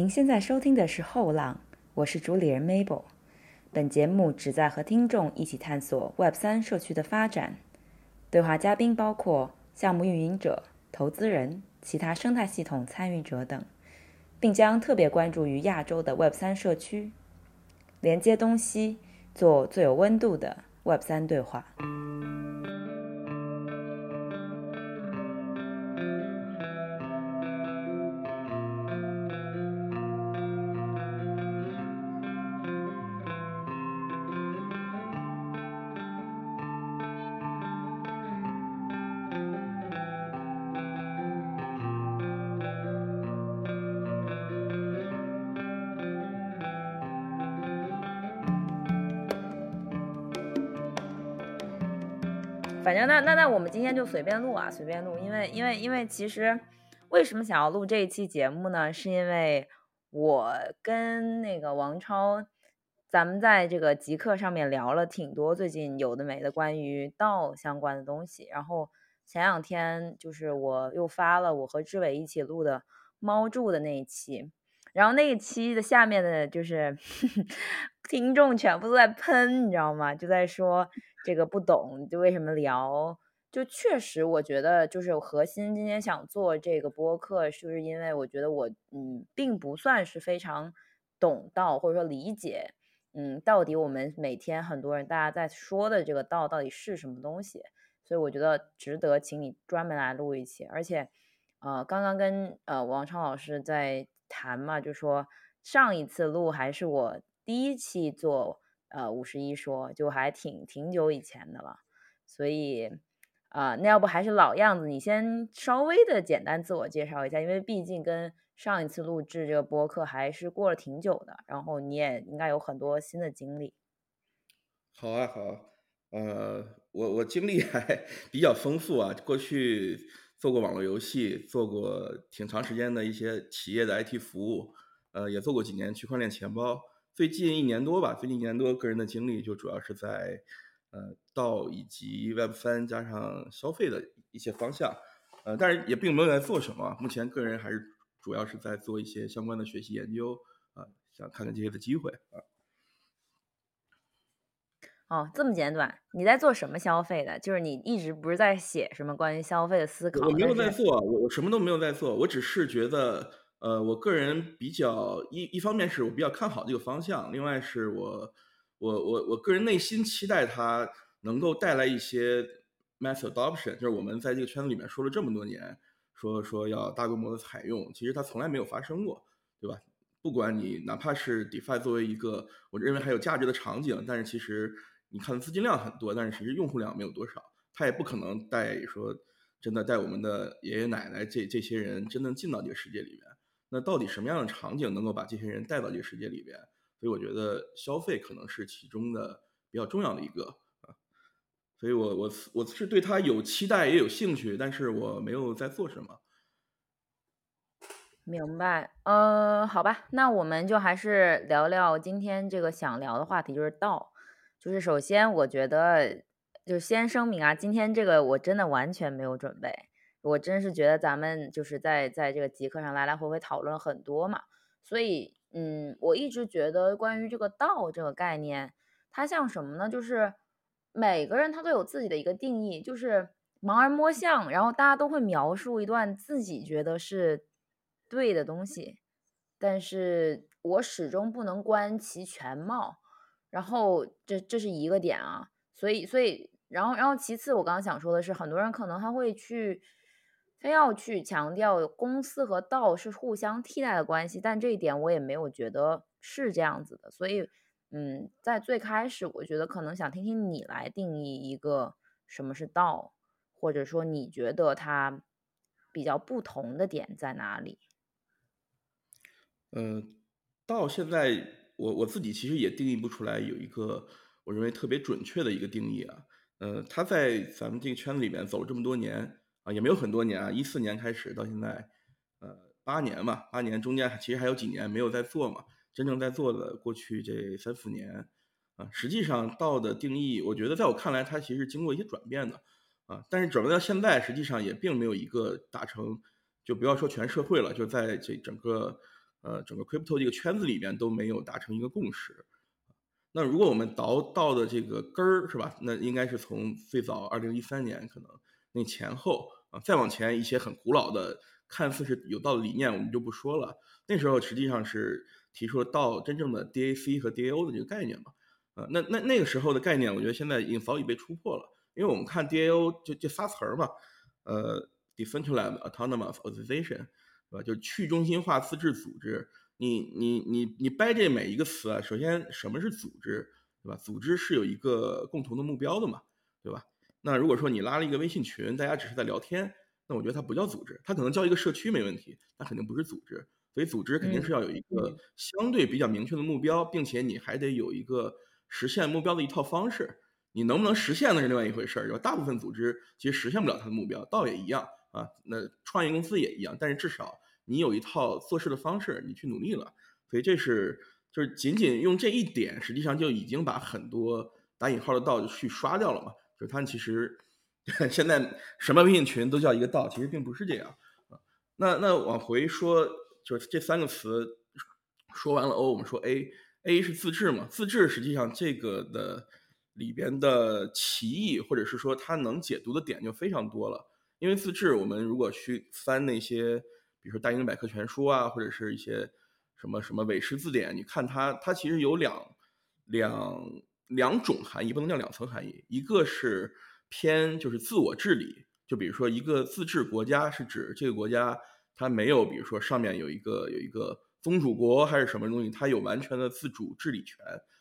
您现在收听的是《后浪》，我是主理人 Mabel。本节目旨在和听众一起探索 Web 三社区的发展。对话嘉宾包括项目运营者、投资人、其他生态系统参与者等，并将特别关注于亚洲的 Web 三社区，连接东西，做最有温度的 Web 三对话。今天就随便录啊，随便录，因为因为因为其实为什么想要录这一期节目呢？是因为我跟那个王超，咱们在这个极客上面聊了挺多最近有的没的关于道相关的东西，然后前两天就是我又发了我和志伟一起录的猫住的那一期，然后那一期的下面的就是 听众全部都在喷，你知道吗？就在说。这个不懂，就为什么聊？就确实，我觉得就是核心。今天想做这个播客，是不是因为我觉得我嗯，并不算是非常懂道，或者说理解嗯，到底我们每天很多人大家在说的这个道到底是什么东西？所以我觉得值得请你专门来录一期。而且，呃，刚刚跟呃王昌老师在谈嘛，就说上一次录还是我第一期做。呃，五十一说就还挺挺久以前的了，所以啊，那要不还是老样子，你先稍微的简单自我介绍一下，因为毕竟跟上一次录制这个播客还是过了挺久的，然后你也应该有很多新的经历。好啊，好啊，呃，我我经历还 比较丰富啊，过去做过网络游戏，做过挺长时间的一些企业的 IT 服务，呃，也做过几年区块链钱包。最近一年多吧，最近一年多个人的经历就主要是在，呃，到以及 Web 三加上消费的一些方向，呃，但是也并没有在做什么。目前个人还是主要是在做一些相关的学习研究，啊，想看看这些的机会啊。哦，这么简短？你在做什么消费的？就是你一直不是在写什么关于消费的思考？我没有在做，我我什么都没有在做，我只是觉得。呃，我个人比较一一方面是我比较看好这个方向，另外是我我我我个人内心期待它能够带来一些 mass adoption，就是我们在这个圈子里面说了这么多年，说说要大规模的采用，其实它从来没有发生过，对吧？不管你哪怕是 DeFi 作为一个我认为还有价值的场景，但是其实你看资金量很多，但是其实用户量没有多少，它也不可能带说真的带我们的爷爷奶奶这这些人真的进到这个世界里面。那到底什么样的场景能够把这些人带到这个世界里边？所以我觉得消费可能是其中的比较重要的一个啊。所以我我我是对他有期待也有兴趣，但是我没有在做什么。明白，呃，好吧，那我们就还是聊聊今天这个想聊的话题，就是道。就是首先，我觉得就先声明啊，今天这个我真的完全没有准备。我真是觉得咱们就是在在这个极客上来来回回讨论很多嘛，所以嗯，我一直觉得关于这个道这个概念，它像什么呢？就是每个人他都有自己的一个定义，就是盲人摸象，然后大家都会描述一段自己觉得是对的东西，但是我始终不能观其全貌，然后这这是一个点啊，所以所以然后然后其次我刚刚想说的是，很多人可能他会去。非要去强调公司和道是互相替代的关系，但这一点我也没有觉得是这样子的。所以，嗯，在最开始，我觉得可能想听听你来定义一个什么是道，或者说你觉得它比较不同的点在哪里？嗯，道现在我我自己其实也定义不出来有一个我认为特别准确的一个定义啊。呃，他在咱们这个圈子里面走了这么多年。啊，也没有很多年啊，一四年开始到现在，呃，八年嘛，八年中间其实还有几年没有在做嘛。真正在做的过去这三四年，啊，实际上道的定义，我觉得在我看来，它其实经过一些转变的，啊，但是转变到现在，实际上也并没有一个达成，就不要说全社会了，就在这整个呃，整个 crypto 这个圈子里面都没有达成一个共识。那如果我们倒到的这个根儿是吧？那应该是从最早二零一三年可能那前后啊，再往前一些很古老的看似是有道的理念，我们就不说了。那时候实际上是提出了到真正的 DAC 和 DAO 的这个概念嘛。啊，那那那个时候的概念，我觉得现在已经早已被突破了。因为我们看 DAO 就这仨词儿嘛，呃，Decentralized Autonomous Organization，对吧？就去中心化自治组织。你你你你掰这每一个词啊，首先什么是组织，对吧？组织是有一个共同的目标的嘛，对吧？那如果说你拉了一个微信群，大家只是在聊天，那我觉得它不叫组织，它可能叫一个社区没问题，那肯定不是组织。所以组织肯定是要有一个相对比较明确的目标，并且你还得有一个实现目标的一套方式。你能不能实现那是另外一回事儿，就大部分组织其实实现不了它的目标，倒也一样啊。那创业公司也一样，但是至少。你有一套做事的方式，你去努力了，所以这是就是仅仅用这一点，实际上就已经把很多打引号的道去刷掉了嘛。就是他其实 现在什么微信群都叫一个道，其实并不是这样啊。那那往回说，就是这三个词说完了 O，我们说 A，A 是自治嘛？自治实际上这个的里边的歧义，或者是说它能解读的点就非常多了。因为自治，我们如果去翻那些。比如说大英百科全书啊，或者是一些什么什么韦氏字典，你看它，它其实有两两两种含义，不能叫两层含义。一个是偏就是自我治理，就比如说一个自治国家是指这个国家它没有，比如说上面有一个有一个宗主国还是什么东西，它有完全的自主治理权，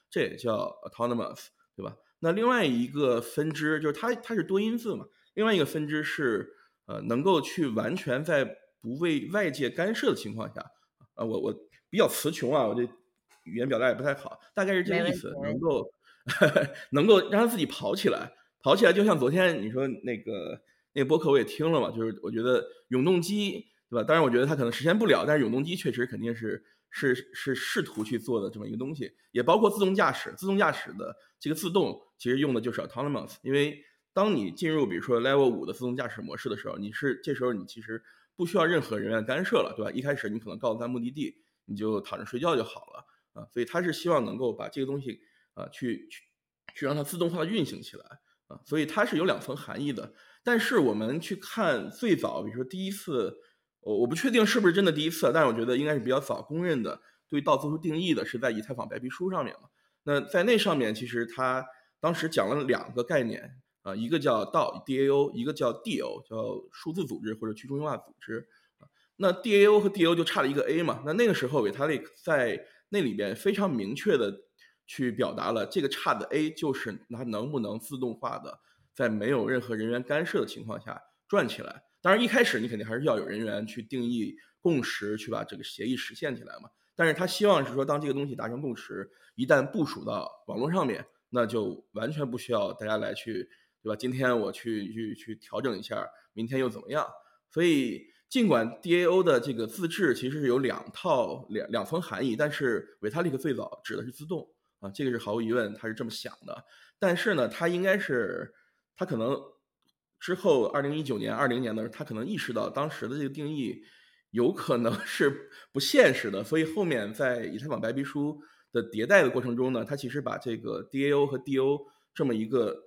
这也叫 autonomous，对吧？那另外一个分支就是它它是多音字嘛，另外一个分支是呃能够去完全在不为外界干涉的情况下，啊，我我比较词穷啊，我这语言表达也不太好，大概是这个意思，能够 能够让他自己跑起来，跑起来就像昨天你说那个那个播客我也听了嘛，就是我觉得永动机对吧？当然我觉得它可能实现不了，但是永动机确实肯定是是是试图去做的这么一个东西，也包括自动驾驶，自动驾驶的这个自动其实用的就是 autonomous，因为当你进入比如说 level 五的自动驾驶模式的时候，你是这时候你其实。不需要任何人员干涉了，对吧？一开始你可能告诉他目的地，你就躺着睡觉就好了啊。所以他是希望能够把这个东西啊，去去去让它自动化的运行起来啊。所以它是有两层含义的。但是我们去看最早，比如说第一次，我我不确定是不是真的第一次，但是我觉得应该是比较早公认的对道做出定义的，是在以太坊白皮书上面嘛。那在那上面，其实他当时讲了两个概念。啊，一个叫 DAO，一个叫 DO，叫数字组织或者去中心化组织。那 DAO 和 DO 就差了一个 A 嘛。那那个时候维塔利在那里边非常明确的去表达了这个差的 A 就是它能不能自动化的在没有任何人员干涉的情况下转起来。当然一开始你肯定还是要有人员去定义共识，去把这个协议实现起来嘛。但是他希望是说，当这个东西达成共识，一旦部署到网络上面，那就完全不需要大家来去。对吧？今天我去去去调整一下，明天又怎么样？所以尽管 DAO 的这个自治其实是有两套两两层含义，但是维塔利克最早指的是自动啊，这个是毫无疑问，他是这么想的。但是呢，他应该是他可能之后二零一九年、二零年的时候，他可能意识到当时的这个定义有可能 是不现实的，所以后面在以太坊白皮书的迭代的过程中呢，他其实把这个 DAO 和 DO 这么一个。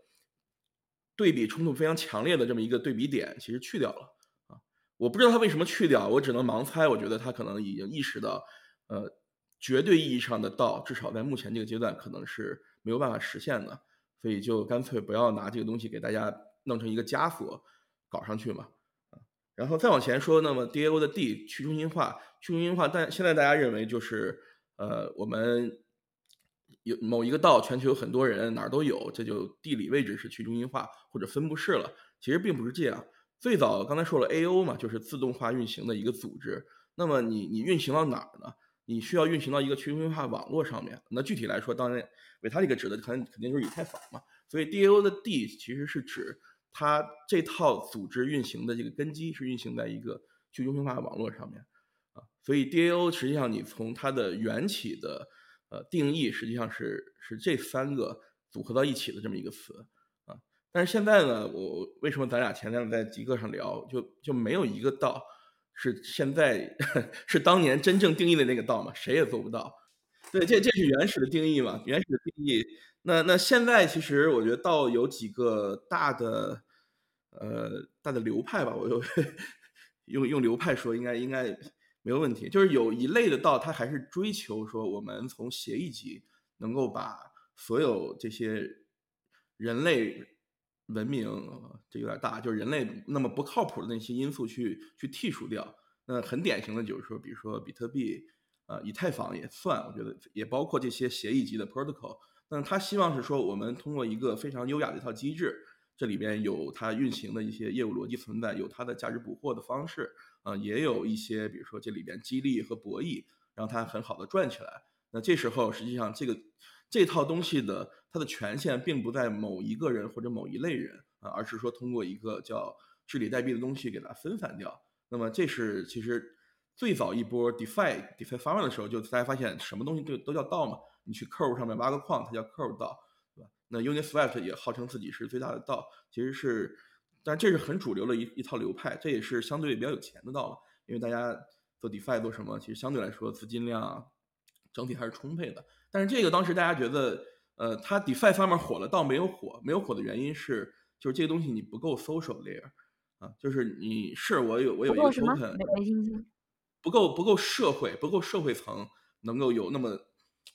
对比冲突非常强烈的这么一个对比点，其实去掉了啊！我不知道他为什么去掉，我只能盲猜。我觉得他可能已经意识到，呃，绝对意义上的道，至少在目前这个阶段可能是没有办法实现的，所以就干脆不要拿这个东西给大家弄成一个枷锁搞上去嘛啊！然后再往前说，那么 DAO 的 D 去中心化，去中心化，但现在大家认为就是呃我们。有某一个道，全球有很多人，哪儿都有，这就地理位置是去中心化或者分布式了。其实并不是这样。最早刚才说了，A.O. 嘛，就是自动化运行的一个组织。那么你你运行到哪儿呢？你需要运行到一个去中心化网络上面。那具体来说，当然维塔利克指的肯肯定就是以太坊嘛。所以 D.A.O. 的 D 其实是指它这套组织运行的这个根基是运行在一个去中心化网络上面啊。所以 D.A.O. 实际上你从它的缘起的。呃，定义实际上是是这三个组合到一起的这么一个词啊。但是现在呢，我为什么咱俩前天在极客上聊，就就没有一个到是现在 是当年真正定义的那个道吗？谁也做不到。对，这这是原始的定义嘛？原始的定义。那那现在其实我觉得道有几个大的呃大的流派吧，我就 用用流派说应该应该没有问题。就是有一类的道，它还是追求说我们从协议级能够把所有这些人类。文明这有点大，就是人类那么不靠谱的那些因素去去剔除掉。那很典型的就是说，比如说比特币，呃，以太坊也算，我觉得也包括这些协议级的 protocol。那他希望是说，我们通过一个非常优雅的一套机制，这里边有它运行的一些业务逻辑存在，有它的价值捕获的方式，啊，也有一些比如说这里边激励和博弈，让它很好的转起来。那这时候实际上这个。这套东西的它的权限并不在某一个人或者某一类人啊，而是说通过一个叫治理代币的东西给它分散掉。那么这是其实最早一波 DeFi DeFi 发展的时候，就大家发现什么东西都都叫道嘛。你去 Curve 上面挖个矿，它叫 Curve 道，对吧？那 Uniswap 也号称自己是最大的道，其实是，但这是很主流的一一套流派，这也是相对比较有钱的道了。因为大家做 DeFi 做什么，其实相对来说资金量整体还是充沛的。但是这个当时大家觉得，呃，它 DeFi 方面火了，倒没有火，没有火的原因是，就是这个东西你不够 social layer，啊，就是你是我有我有一个 token，不够不够社会，不够社会层能够有那么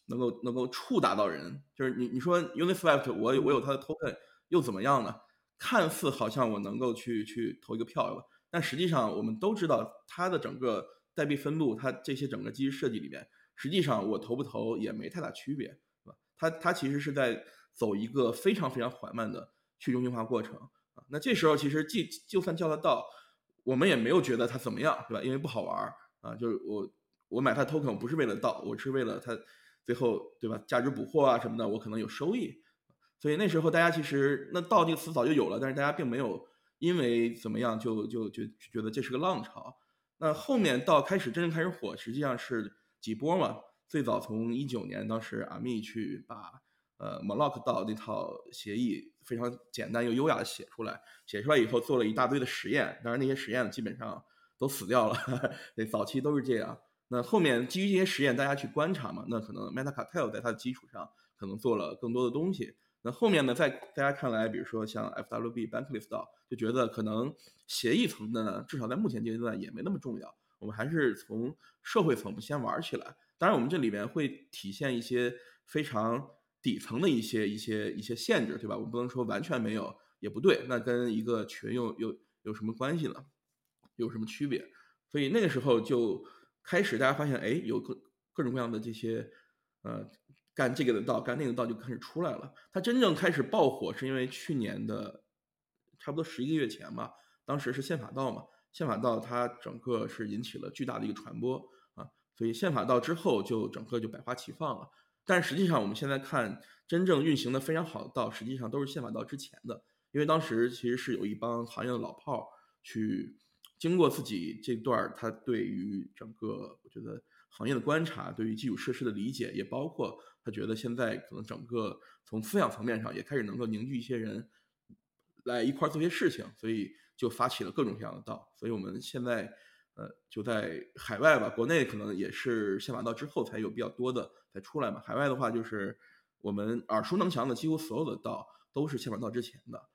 能够能够触达到人，就是你你说 Uniswap 我有我有它的 token 又怎么样呢？看似好像我能够去去投一个票了，但实际上我们都知道它的整个代币分布，它这些整个机制设计里面。实际上我投不投也没太大区别？它它其实是在走一个非常非常缓慢的去中心化过程啊。那这时候其实既就算叫它到，我们也没有觉得它怎么样，对吧？因为不好玩儿啊。就是我我买它 token 不是为了到，我是为了它最后对吧？价值捕获啊什么的，我可能有收益。所以那时候大家其实那到这个词早就有了，但是大家并没有因为怎么样就就就觉得这是个浪潮。那后面到开始真正开始火，实际上是。几波嘛？最早从一九年，当时阿密去把呃 Moloch 到那套协议非常简单又优雅的写出来，写出来以后做了一大堆的实验，当然那些实验基本上都死掉了。那早期都是这样。那后面基于这些实验，大家去观察嘛，那可能 Metacartel 在它的基础上可能做了更多的东西。那后面呢，在大家看来，比如说像 FWB Bankless 道，就觉得可能协议层的呢，至少在目前阶段也没那么重要。我们还是从社会层先玩起来，当然我们这里面会体现一些非常底层的一些一些一些限制，对吧？我们不能说完全没有，也不对。那跟一个群又有有什么关系呢？有什么区别？所以那个时候就开始，大家发现，哎，有各各种各样的这些，呃，干这个的道，干那个道就开始出来了。它真正开始爆火，是因为去年的差不多十一个月前吧，当时是宪法道嘛。宪法道它整个是引起了巨大的一个传播，所以宪法道之后就整个就百花齐放了。但实际上我们现在看真正运行的非常好的道，实际上都是宪法道之前的，因为当时其实是有一帮行业的老炮儿去经过自己这段儿，他对于整个我觉得行业的观察，对于基础设施的理解，也包括他觉得现在可能整个从思想层面上也开始能够凝聚一些人来一块儿做些事情，所以。就发起了各种各样的道，所以我们现在，呃，就在海外吧，国内可能也是宪法道之后才有比较多的才出来嘛。海外的话，就是我们耳熟能详的几乎所有的道都是宪法道之前的，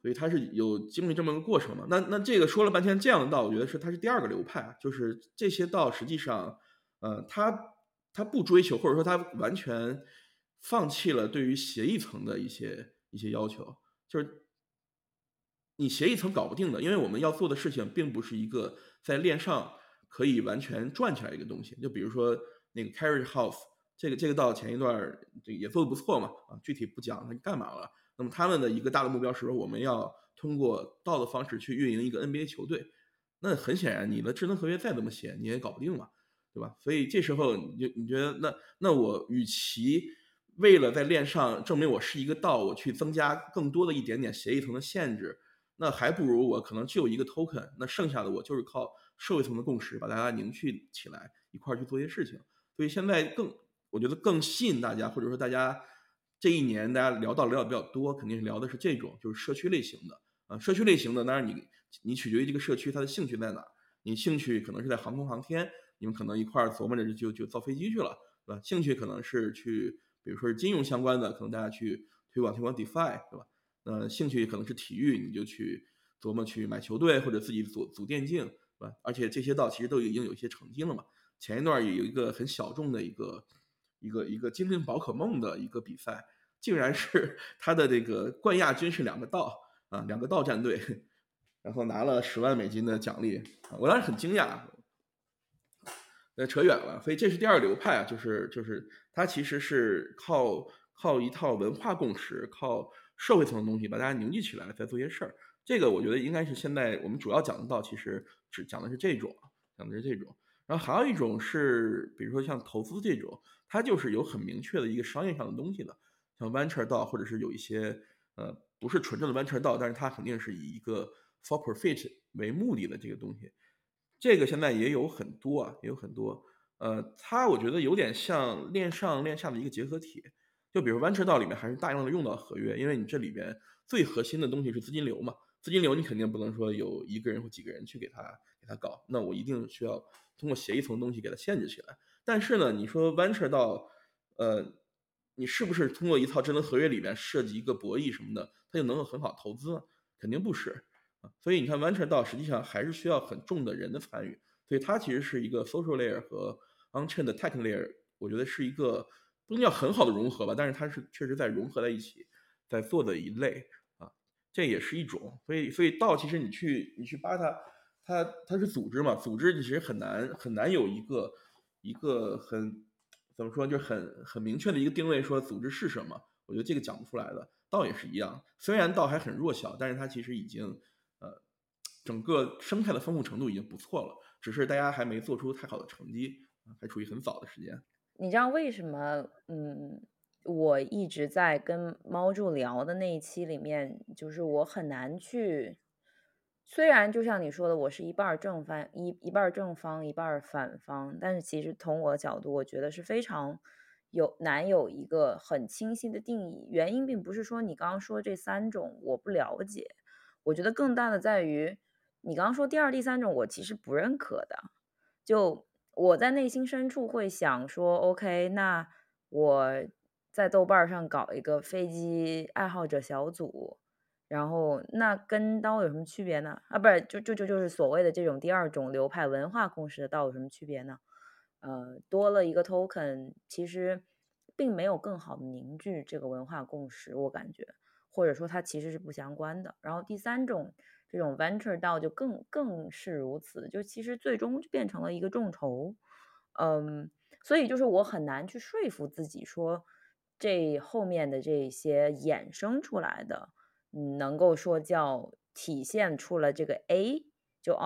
所以它是有经历这么个过程嘛。那那这个说了半天这样的道，我觉得是它是第二个流派，就是这些道实际上，呃，它它不追求，或者说它完全放弃了对于协议层的一些一些要求，就是。你协议层搞不定的，因为我们要做的事情并不是一个在链上可以完全转起来一个东西。就比如说那个 Carriage House，这个这个道前一段这也做的不错嘛，啊，具体不讲它干嘛了。那么他们的一个大的目标是说，我们要通过道的方式去运营一个 NBA 球队。那很显然，你的智能合约再怎么写，你也搞不定嘛，对吧？所以这时候你就你觉得，那那我与其为了在链上证明我是一个道，我去增加更多的一点点协议层的限制。那还不如我可能就有一个 token，那剩下的我就是靠社会层的共识把大家凝聚起来，一块儿去做一些事情。所以现在更，我觉得更吸引大家，或者说大家这一年大家聊到聊的比较多，肯定是聊的是这种，就是社区类型的啊，社区类型的。当然你你取决于这个社区它的兴趣在哪。你兴趣可能是在航空航天，你们可能一块儿琢磨着就就造飞机去了，对吧？兴趣可能是去，比如说是金融相关的，可能大家去推广推广 DeFi，对吧？呃兴趣可能是体育，你就去琢磨去买球队或者自己组组电竞，对吧？而且这些道其实都已经有一些成绩了嘛。前一段也有一个很小众的一个一个一个精灵宝可梦的一个比赛，竟然是 他的这个冠亚军是两个道啊，两个道战队。然后拿了十万美金的奖励，我当时很惊讶。那扯远了，所以这是第二流派啊，就是就是它其实是靠靠一套文化共识，靠社会层的东西把大家凝聚起来，再做一些事儿。这个我觉得应该是现在我们主要讲的道，其实只讲的是这种，讲的是这种。然后还有一种是，比如说像投资这种，它就是有很明确的一个商业上的东西的，像 venture 道，或者是有一些呃不是纯正的 venture 道，但是它肯定是以一个 for profit 为目的的这个东西，这个现在也有很多啊，也有很多。呃，它我觉得有点像链上链下的一个结合体。就比如 venture 道里面还是大量的用到合约，因为你这里边最核心的东西是资金流嘛，资金流你肯定不能说有一个人或几个人去给他给他搞，那我一定需要通过协议层东西给它限制起来。但是呢，你说 venture 道，呃，你是不是通过一套智能合约里面设计一个博弈什么的，它就能够很好投资？肯定不是啊。所以你看，venture 道实际上还是需要很重的人的参与，所以它其实是一个 social layer 和 on-chain 的 tech layer，我觉得是一个不能叫很好的融合吧，但是它是确实在融合在一起在做的一类啊，这也是一种。所以，所以道其实你去你去扒它，它它是组织嘛，组织其实很难很难有一个一个很怎么说，就很很明确的一个定位，说组织是什么，我觉得这个讲不出来的。道也是一样，虽然道还很弱小，但是它其实已经。呃，整个生态的丰富程度已经不错了，只是大家还没做出太好的成绩，还处于很早的时间。你知道为什么？嗯，我一直在跟猫柱聊的那一期里面，就是我很难去。虽然就像你说的，我是一半正方，一一半正方，一半反方，但是其实从我的角度，我觉得是非常有难有一个很清晰的定义。原因并不是说你刚刚说这三种我不了解。我觉得更大的在于，你刚刚说第二、第三种，我其实不认可的。就我在内心深处会想说，OK，那我在豆瓣上搞一个飞机爱好者小组，然后那跟刀有什么区别呢？啊，不是，就就就就是所谓的这种第二种流派文化共识的刀有什么区别呢？呃，多了一个 token，其实并没有更好的凝聚这个文化共识，我感觉。或者说它其实是不相关的。然后第三种这种 venture 到就更更是如此，就其实最终就变成了一个众筹。嗯，所以就是我很难去说服自己说这后面的这些衍生出来的，能够说叫体现出了这个 A 就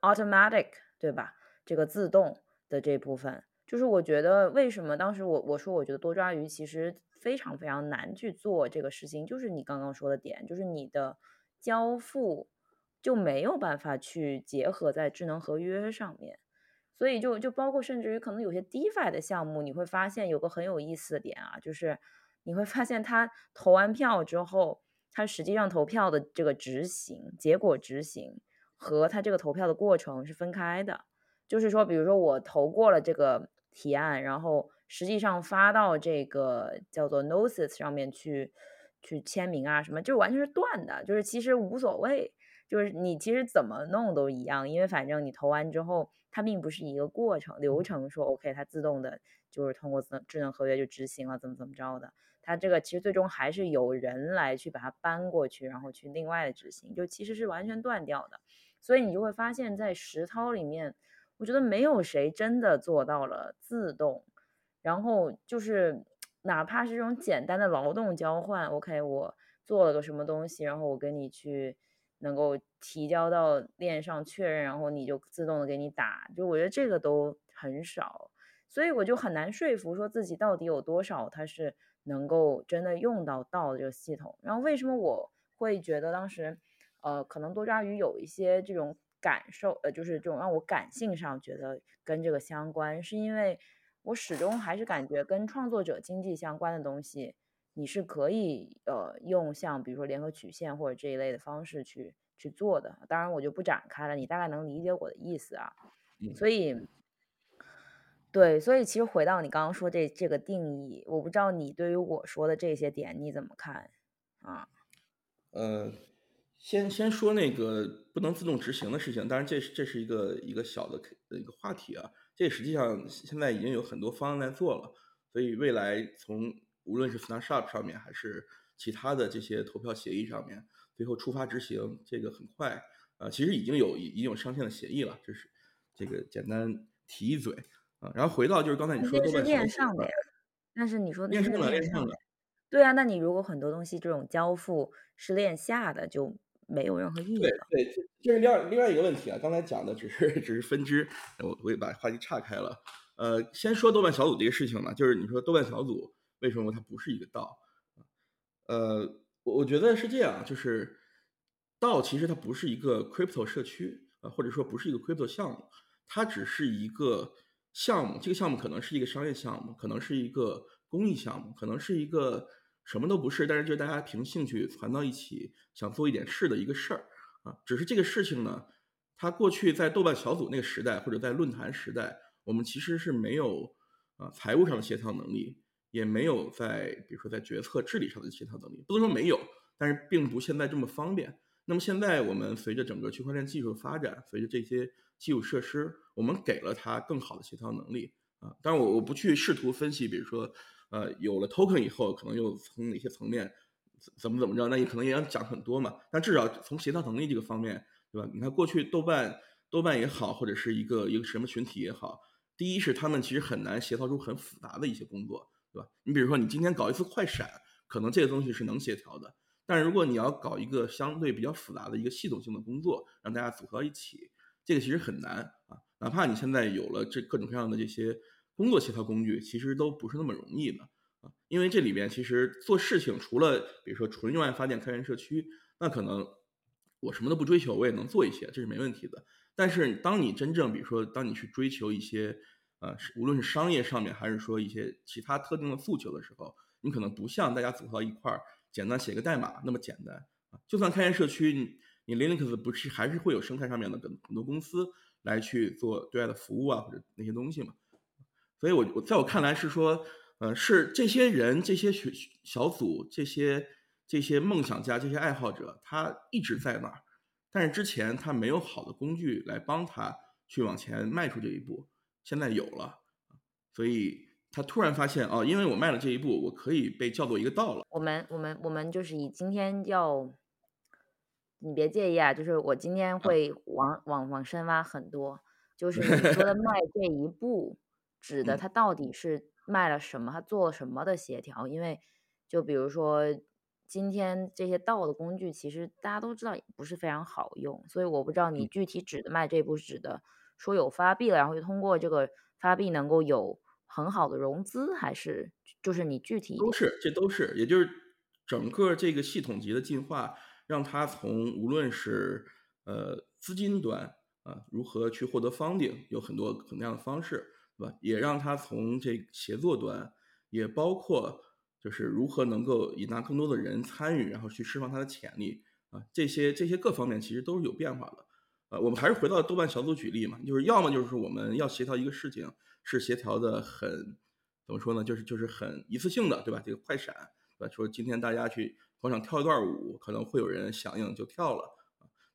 automatic 对吧？这个自动的这部分，就是我觉得为什么当时我我说我觉得多抓鱼其实。非常非常难去做这个事情，就是你刚刚说的点，就是你的交付就没有办法去结合在智能合约上面，所以就就包括甚至于可能有些 DeFi 的项目，你会发现有个很有意思的点啊，就是你会发现他投完票之后，他实际上投票的这个执行结果执行和他这个投票的过程是分开的，就是说，比如说我投过了这个提案，然后。实际上发到这个叫做 Noses 上面去，去签名啊什么，就完全是断的，就是其实无所谓，就是你其实怎么弄都一样，因为反正你投完之后，它并不是一个过程流程，说 OK 它自动的，就是通过智智能合约就执行了，怎么怎么着的，它这个其实最终还是有人来去把它搬过去，然后去另外的执行，就其实是完全断掉的，所以你就会发现在实操里面，我觉得没有谁真的做到了自动。然后就是，哪怕是这种简单的劳动交换，OK，我做了个什么东西，然后我跟你去能够提交到链上确认，然后你就自动的给你打，就我觉得这个都很少，所以我就很难说服说自己到底有多少它是能够真的用到到这个系统。然后为什么我会觉得当时，呃，可能多抓鱼有一些这种感受，呃，就是这种让我感性上觉得跟这个相关，是因为。我始终还是感觉跟创作者经济相关的东西，你是可以呃用像比如说联合曲线或者这一类的方式去去做的。当然我就不展开了，你大概能理解我的意思啊。嗯所以，对，所以其实回到你刚刚说这这个定义，我不知道你对于我说的这些点你怎么看啊？呃，先先说那个不能自动执行的事情，当然这是这是一个一个小的一个话题啊。这实际上现在已经有很多方案在做了，所以未来从无论是 Snapshot 上面还是其他的这些投票协议上面，最后触发执行，这个很快。呃，其实已经有已经有上线的协议了，这是这个简单提一嘴啊。然后回到就是刚才你说的是豆瓣链上的呀，但是你说那是链上的链上的链上的，对啊，那你如果很多东西这种交付是链下的，就没有任何意义对了。对，这这是另外另外一个问题啊。刚才讲的只是只是分支，我我也把话题岔开了。呃，先说豆瓣小组这个事情呢，就是你说豆瓣小组为什么它不是一个道？呃，我我觉得是这样，就是道其实它不是一个 crypto 社区啊，或者说不是一个 crypto 项目，它只是一个项目。这个项目可能是一个商业项目，可能是一个公益项目，可能是一个什么都不是，但是就是大家凭兴趣攒到一起，想做一点事的一个事儿啊。只是这个事情呢，它过去在豆瓣小组那个时代，或者在论坛时代，我们其实是没有啊财务上的协调能力，也没有在比如说在决策治理上的协调能力。不能说没有，但是并不现在这么方便。那么现在我们随着整个区块链技术的发展，随着这些基础设施，我们给了它更好的协调能力啊。当然我我不去试图分析，比如说呃有了 token 以后，可能又从哪些层面怎么怎么着，那也可能也要讲很多嘛。但至少从协调能力这个方面，对吧？你看过去豆瓣豆瓣也好，或者是一个一个什么群体也好，第一是他们其实很难协调出很复杂的一些工作，对吧？你比如说你今天搞一次快闪，可能这个东西是能协调的。但是如果你要搞一个相对比较复杂的一个系统性的工作，让大家组合到一起，这个其实很难啊。哪怕你现在有了这各种各样的这些工作协调工具，其实都不是那么容易的啊。因为这里边其实做事情，除了比如说纯用爱发电开源社区，那可能我什么都不追求，我也能做一些，这是没问题的。但是当你真正比如说当你去追求一些呃，无论是商业上面还是说一些其他特定的诉求的时候，你可能不像大家组合到一块儿。简单写个代码那么简单啊！就算开源社区，你你 Linux 不是还是会有生态上面的很很多公司来去做对外的服务啊，或者那些东西嘛。所以，我我在我看来是说，呃，是这些人、这些学小组、这些这些梦想家、这些爱好者，他一直在那儿，但是之前他没有好的工具来帮他去往前迈出这一步，现在有了，所以。他突然发现哦，因为我迈了这一步，我可以被叫做一个道了。我们我们我们就是以今天要，你别介意啊，就是我今天会往往往深挖很多，就是你说的 迈这一步，指的他到底是卖了什么，他做了什么的协调？因为就比如说今天这些道的工具，其实大家都知道也不是非常好用，所以我不知道你具体指的卖这一步指的说有发币了，然后就通过这个发币能够有。很好的融资，还是就是你具体都是，这都是，也就是整个这个系统级的进化，让它从无论是呃资金端啊，如何去获得 funding，有很多很多样的方式，对吧？也让他从这协作端，也包括就是如何能够引纳更多的人参与，然后去释放他的潜力啊，这些这些各方面其实都是有变化的。呃，我们还是回到豆瓣小组举例嘛，就是要么就是我们要协调一个事情。是协调的很怎么说呢？就是就是很一次性的，对吧？这个快闪，对吧？说今天大家去广场跳一段舞，可能会有人响应就跳了。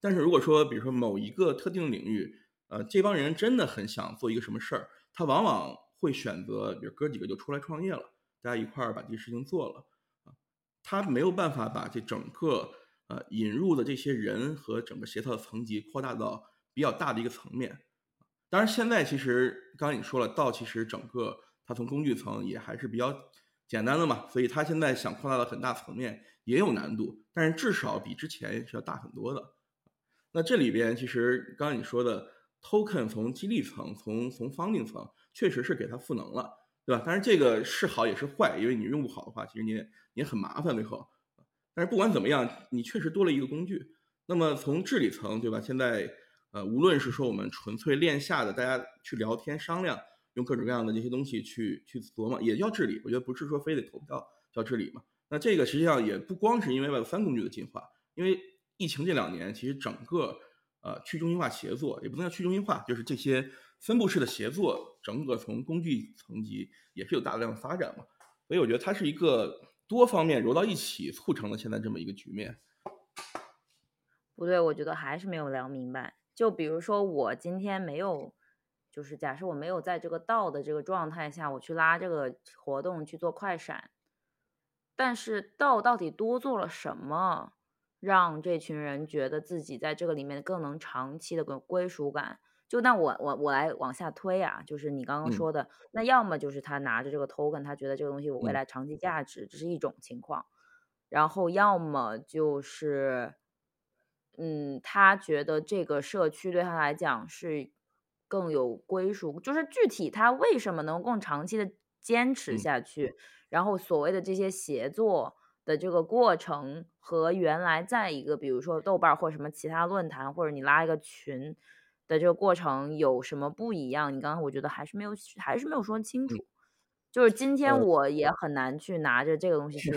但是如果说，比如说某一个特定领域，呃，这帮人真的很想做一个什么事儿，他往往会选择，比如哥几个就出来创业了，大家一块儿把这事情做了。啊，他没有办法把这整个呃引入的这些人和整个协调的层级扩大到比较大的一个层面。当然，现在其实刚刚你说了，道其实整个它从工具层也还是比较简单的嘛，所以它现在想扩大到很大层面也有难度，但是至少比之前是要大很多的。那这里边其实刚刚你说的 token 从激励层、从从 funding 层，确实是给它赋能了，对吧？但是这个是好也是坏，因为你用不好的话，其实你也你也很麻烦最后。但是不管怎么样，你确实多了一个工具。那么从治理层，对吧？现在。呃，无论是说我们纯粹链下的大家去聊天商量，用各种各样的这些东西去去琢磨，也叫治理。我觉得不是说非得投票叫治理嘛。那这个实际上也不光是因为 Web 三工具的进化，因为疫情这两年，其实整个呃去中心化协作，也不能叫去中心化，就是这些分布式的协作，整个从工具层级也是有大量的发展嘛。所以我觉得它是一个多方面揉到一起促成了现在这么一个局面。不对，我觉得还是没有聊明白。就比如说我今天没有，就是假设我没有在这个道的这个状态下，我去拉这个活动去做快闪，但是道到底多做了什么，让这群人觉得自己在这个里面更能长期的归归属感？就那我我我来往下推啊，就是你刚刚说的，那要么就是他拿着这个 token，他觉得这个东西我未来长期价值，这是一种情况，然后要么就是。嗯，他觉得这个社区对他来讲是更有归属，就是具体他为什么能更长期的坚持下去，然后所谓的这些协作的这个过程和原来在一个比如说豆瓣或者什么其他论坛或者你拉一个群的这个过程有什么不一样？你刚刚我觉得还是没有还是没有说清楚，就是今天我也很难去拿着这个东西 去。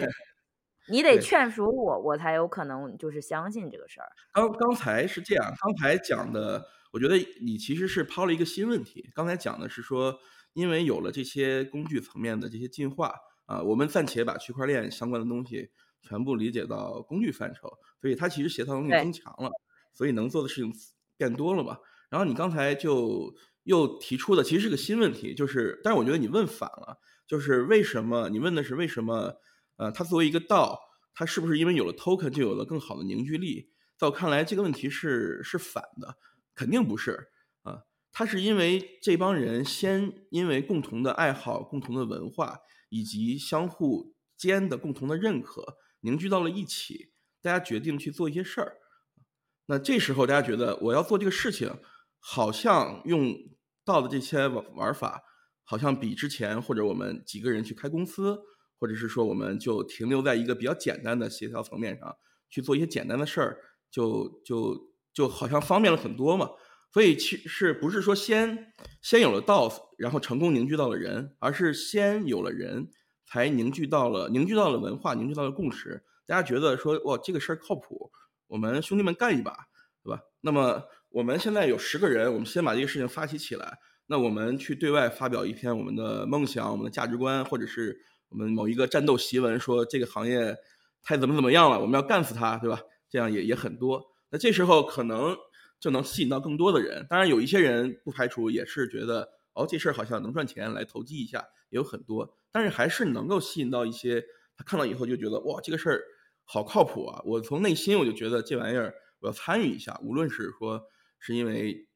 你得劝说我，我才有可能就是相信这个事儿。刚刚才是这样，刚才讲的，我觉得你其实是抛了一个新问题。刚才讲的是说，因为有了这些工具层面的这些进化啊，我们暂且把区块链相关的东西全部理解到工具范畴，所以它其实协调能力增强了，所以能做的事情变多了嘛。然后你刚才就又提出的其实是个新问题，就是，但是我觉得你问反了，就是为什么？你问的是为什么？呃，它作为一个道，它是不是因为有了 token 就有了更好的凝聚力？在我看来，这个问题是是反的，肯定不是啊。它是因为这帮人先因为共同的爱好、共同的文化以及相互间的共同的认可凝聚到了一起，大家决定去做一些事儿。那这时候大家觉得我要做这个事情，好像用到的这些玩玩法，好像比之前或者我们几个人去开公司。或者是说，我们就停留在一个比较简单的协调层面上去做一些简单的事儿，就就就好像方便了很多嘛。所以其实不是说先先有了道，然后成功凝聚到了人，而是先有了人才凝聚到了凝聚到了文化，凝聚到了共识。大家觉得说哇，这个事儿靠谱，我们兄弟们干一把，对吧？那么我们现在有十个人，我们先把这个事情发起起来。那我们去对外发表一篇我们的梦想、我们的价值观，或者是。我们某一个战斗檄文说这个行业太怎么怎么样了，我们要干死它，对吧？这样也也很多。那这时候可能就能吸引到更多的人。当然，有一些人不排除也是觉得哦，这事儿好像能赚钱，来投机一下也有很多。但是还是能够吸引到一些他看到以后就觉得哇，这个事儿好靠谱啊！我从内心我就觉得这玩意儿我要参与一下。无论是说是因为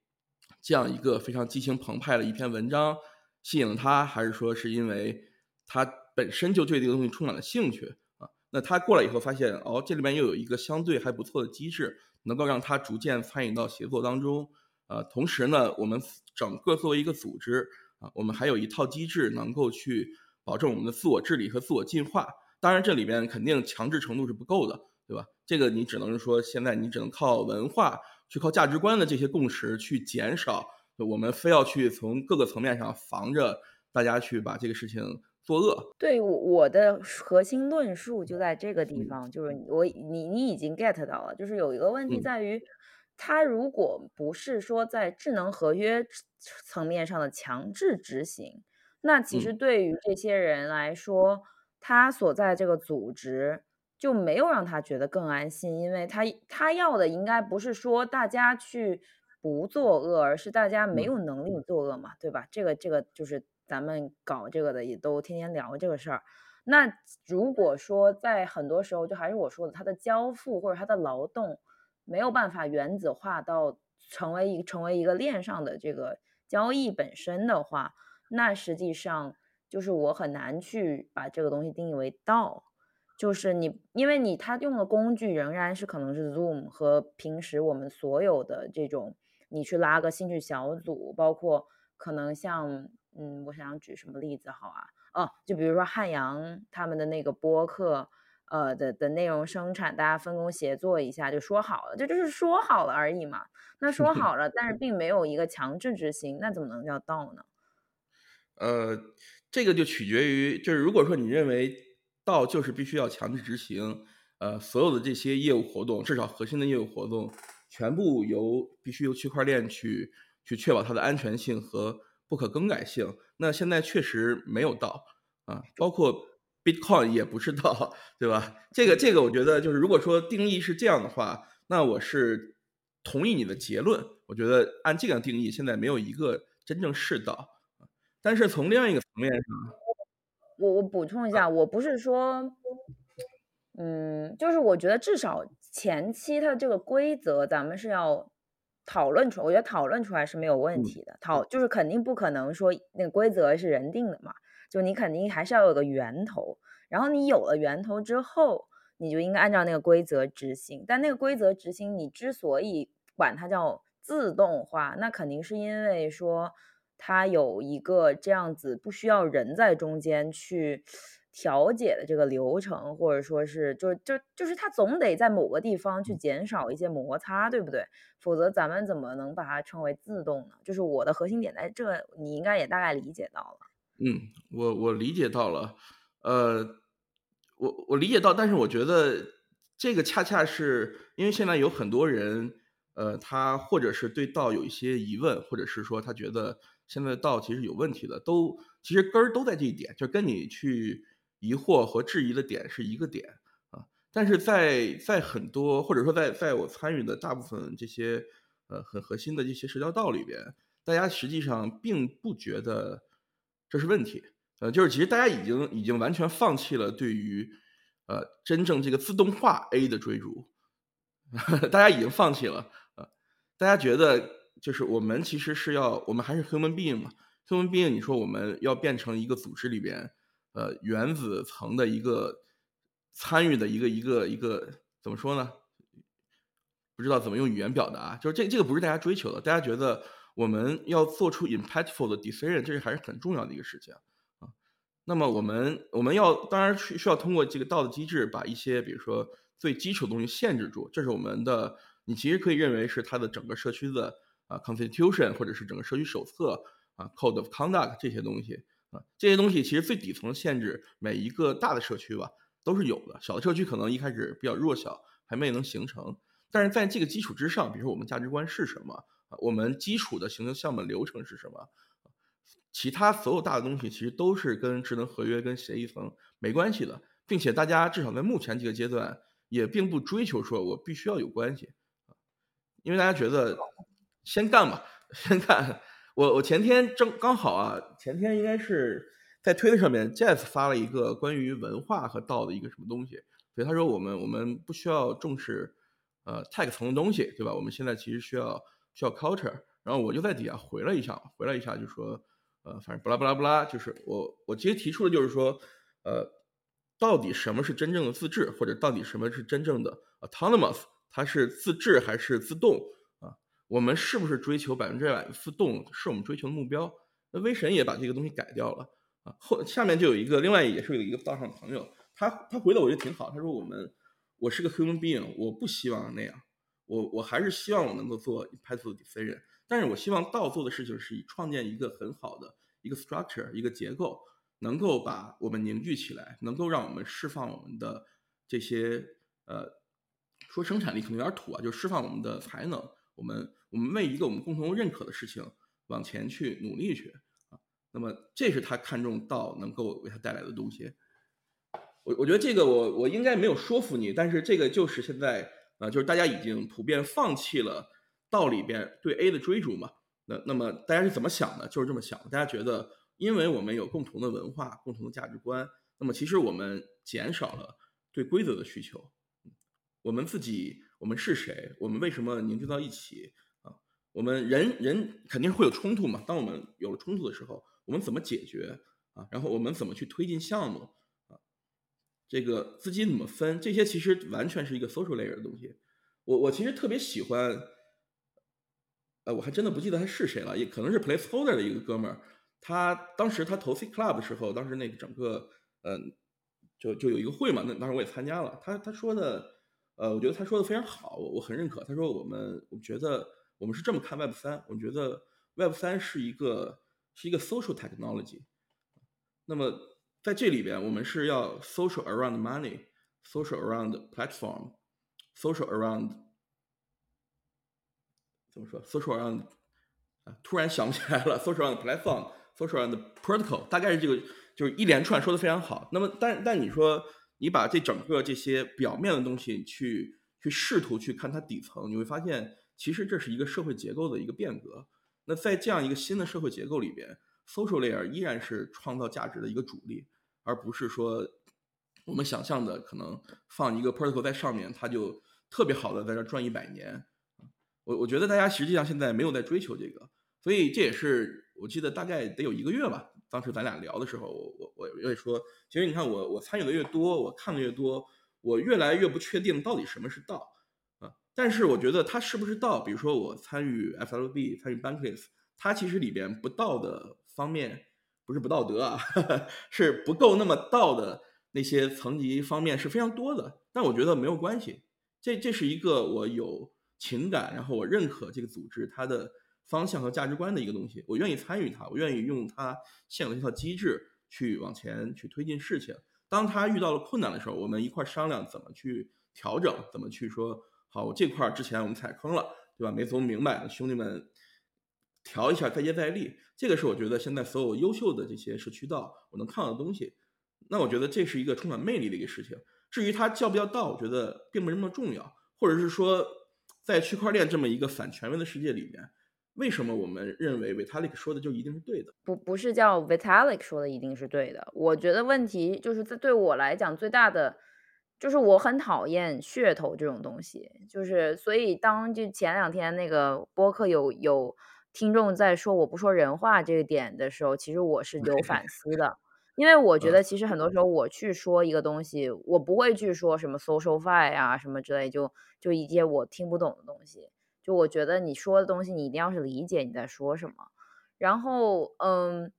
这样一个非常激情澎湃的一篇文章吸引了他，还是说是因为他。本身就对这个东西充满了兴趣啊，那他过来以后发现，哦，这里面又有一个相对还不错的机制，能够让他逐渐参与到协作当中。呃，同时呢，我们整个作为一个组织啊，我们还有一套机制能够去保证我们的自我治理和自我进化。当然，这里边肯定强制程度是不够的，对吧？这个你只能说，现在你只能靠文化，去靠价值观的这些共识去减少，我们非要去从各个层面上防着大家去把这个事情。作恶，对我我的核心论述就在这个地方，就是我你你已经 get 到了，就是有一个问题在于，它如果不是说在智能合约层面上的强制执行，那其实对于这些人来说，他所在这个组织就没有让他觉得更安心，因为他他要的应该不是说大家去不作恶，而是大家没有能力作恶嘛，对吧？这个这个就是。咱们搞这个的也都天天聊这个事儿。那如果说在很多时候，就还是我说的，它的交付或者它的劳动没有办法原子化到成为一成为一个链上的这个交易本身的话，那实际上就是我很难去把这个东西定义为道。就是你，因为你他用的工具仍然是可能是 Zoom 和平时我们所有的这种，你去拉个兴趣小组，包括可能像。嗯，我想举什么例子好啊？哦，就比如说汉阳他们的那个播客，呃的的内容生产，大家分工协作一下就说好了，这就是说好了而已嘛。那说好了，但是并没有一个强制执行，那怎么能叫道呢？呃，这个就取决于，就是如果说你认为道就是必须要强制执行，呃，所有的这些业务活动，至少核心的业务活动，全部由必须由区块链去去确保它的安全性和不可更改性。那现在确实没有到啊，包括 Bitcoin 也不是到，对吧？这个这个，我觉得就是如果说定义是这样的话，那我是同意你的结论。我觉得按这个定义，现在没有一个真正是到。但是从另外一个层面上，我我补充一下，我不是说。嗯，就是我觉得至少前期它的这个规则，咱们是要讨论出来。我觉得讨论出来是没有问题的。讨就是肯定不可能说那个规则是人定的嘛，就你肯定还是要有个源头。然后你有了源头之后，你就应该按照那个规则执行。但那个规则执行，你之所以管它叫自动化，那肯定是因为说它有一个这样子不需要人在中间去。调解的这个流程，或者说是，就就就是它总得在某个地方去减少一些摩擦，对不对？否则咱们怎么能把它称为自动呢？就是我的核心点在这，你应该也大概理解到了。嗯，我我理解到了，呃，我我理解到，但是我觉得这个恰恰是因为现在有很多人，呃，他或者是对道有一些疑问，或者是说他觉得现在的道其实有问题的，都其实根儿都在这一点，就跟你去。疑惑和质疑的点是一个点啊，但是在在很多或者说在在我参与的大部分这些呃很核心的这些社交道里边，大家实际上并不觉得这是问题，呃，就是其实大家已经已经完全放弃了对于呃真正这个自动化 A 的追逐，大家已经放弃了呃，大家觉得就是我们其实是要我们还是 human being 嘛，human being 你说我们要变成一个组织里边。呃，原子层的一个参与的一个一个一个怎么说呢？不知道怎么用语言表达，就是这这个不是大家追求的，大家觉得我们要做出 impactful 的 decision，这是还是很重要的一个事情啊。那么我们我们要当然需需要通过这个道德机制，把一些比如说最基础的东西限制住，这是我们的，你其实可以认为是它的整个社区的啊 constitution，或者是整个社区手册啊 code of conduct 这些东西。啊，这些东西其实最底层的限制，每一个大的社区吧都是有的，小的社区可能一开始比较弱小，还没能形成。但是在这个基础之上，比如说我们价值观是什么啊，我们基础的行政项目流程是什么，其他所有大的东西其实都是跟智能合约、跟协议层没关系的，并且大家至少在目前这个阶段也并不追求说我必须要有关系，啊因为大家觉得先干吧，先干。我我前天正刚好啊，前天应该是在推特上面，Jeff 发了一个关于文化和道的一个什么东西，所以他说我们我们不需要重视呃 tech 层的东西，对吧？我们现在其实需要需要 culture。然后我就在底下回了一下，回了一下就说，呃，反正不拉不拉不拉，就是我我其实提出的就是说，呃，到底什么是真正的自治，或者到底什么是真正的 autonomous？它是自治还是自动？我们是不是追求百分之百的自动，是我们追求的目标？那威神也把这个东西改掉了啊。后下面就有一个，另外也是有一个道上的朋友，他他回的我觉得挺好。他说我们，我是个 human being，我不希望那样，我我还是希望我能够做 impactful decision。但是我希望道做的事情是以创建一个很好的一个 structure，一个结构，能够把我们凝聚起来，能够让我们释放我们的这些呃，说生产力可能有点土啊，就释放我们的才能。我们我们为一个我们共同认可的事情往前去努力去啊，那么这是他看重道能够为他带来的东西。我我觉得这个我我应该没有说服你，但是这个就是现在啊，就是大家已经普遍放弃了道里边对 A 的追逐嘛。那那么大家是怎么想的？就是这么想的。大家觉得，因为我们有共同的文化、共同的价值观，那么其实我们减少了对规则的需求。我们自己。我们是谁？我们为什么凝聚到一起啊？我们人人肯定会有冲突嘛。当我们有了冲突的时候，我们怎么解决啊？然后我们怎么去推进项目啊？这个资金怎么分？这些其实完全是一个 social layer 的东西。我我其实特别喜欢，呃，我还真的不记得他是谁了，也可能是 placeholder 的一个哥们儿。他当时他投 C Club 的时候，当时那个整个嗯，就就有一个会嘛，那当时我也参加了。他他说的。呃，我觉得他说的非常好，我我很认可。他说我们，我觉得我们是这么看 Web 三，我觉得 Web 三是一个是一个 social technology。那么在这里边，我们是要 social around money。social around platform，social around 怎么说？social around 啊，突然想不起来了。social around platform，social around protocol，大概是这个，就是一连串说的非常好。那么，但但你说你把这整个这些表面的东西去去试图去看它底层，你会发现，其实这是一个社会结构的一个变革。那在这样一个新的社会结构里边，social layer 依然是创造价值的一个主力，而不是说我们想象的可能放一个 protocol 在上面，它就特别好的在这转一百年。我我觉得大家实际上现在没有在追求这个，所以这也是我记得大概得有一个月吧。当时咱俩聊的时候，我我我也说，其实你看我我参与的越多，我看的越多，我越来越不确定到底什么是道啊。但是我觉得它是不是道？比如说我参与 FLB，参与 Bankless，它其实里边不道的方面不是不道德啊，是不够那么道的那些层级方面是非常多的。但我觉得没有关系，这这是一个我有情感，然后我认可这个组织它的方向和价值观的一个东西，我愿意参与它，我愿意用它现有的这套机制去往前去推进事情。当他遇到了困难的时候，我们一块商量怎么去调整，怎么去说。好，我这块儿之前我们踩坑了，对吧？没琢磨明白，兄弟们调一下，再接再厉。这个是我觉得现在所有优秀的这些社区道我能看到的东西。那我觉得这是一个充满魅力的一个事情。至于它叫不叫道，我觉得并不那么重要。或者是说，在区块链这么一个反权威的世界里面，为什么我们认为 Vitalik 说的就一定是对的？不，不是叫 Vitalik 说的一定是对的。我觉得问题就是在对我来讲最大的。就是我很讨厌噱头这种东西，就是所以当就前两天那个播客有有听众在说我不说人话这个点的时候，其实我是有反思的，因为我觉得其实很多时候我去说一个东西，我不会去说什么 social fi 啊什么之类，就就一些我听不懂的东西，就我觉得你说的东西你一定要是理解你在说什么，然后嗯。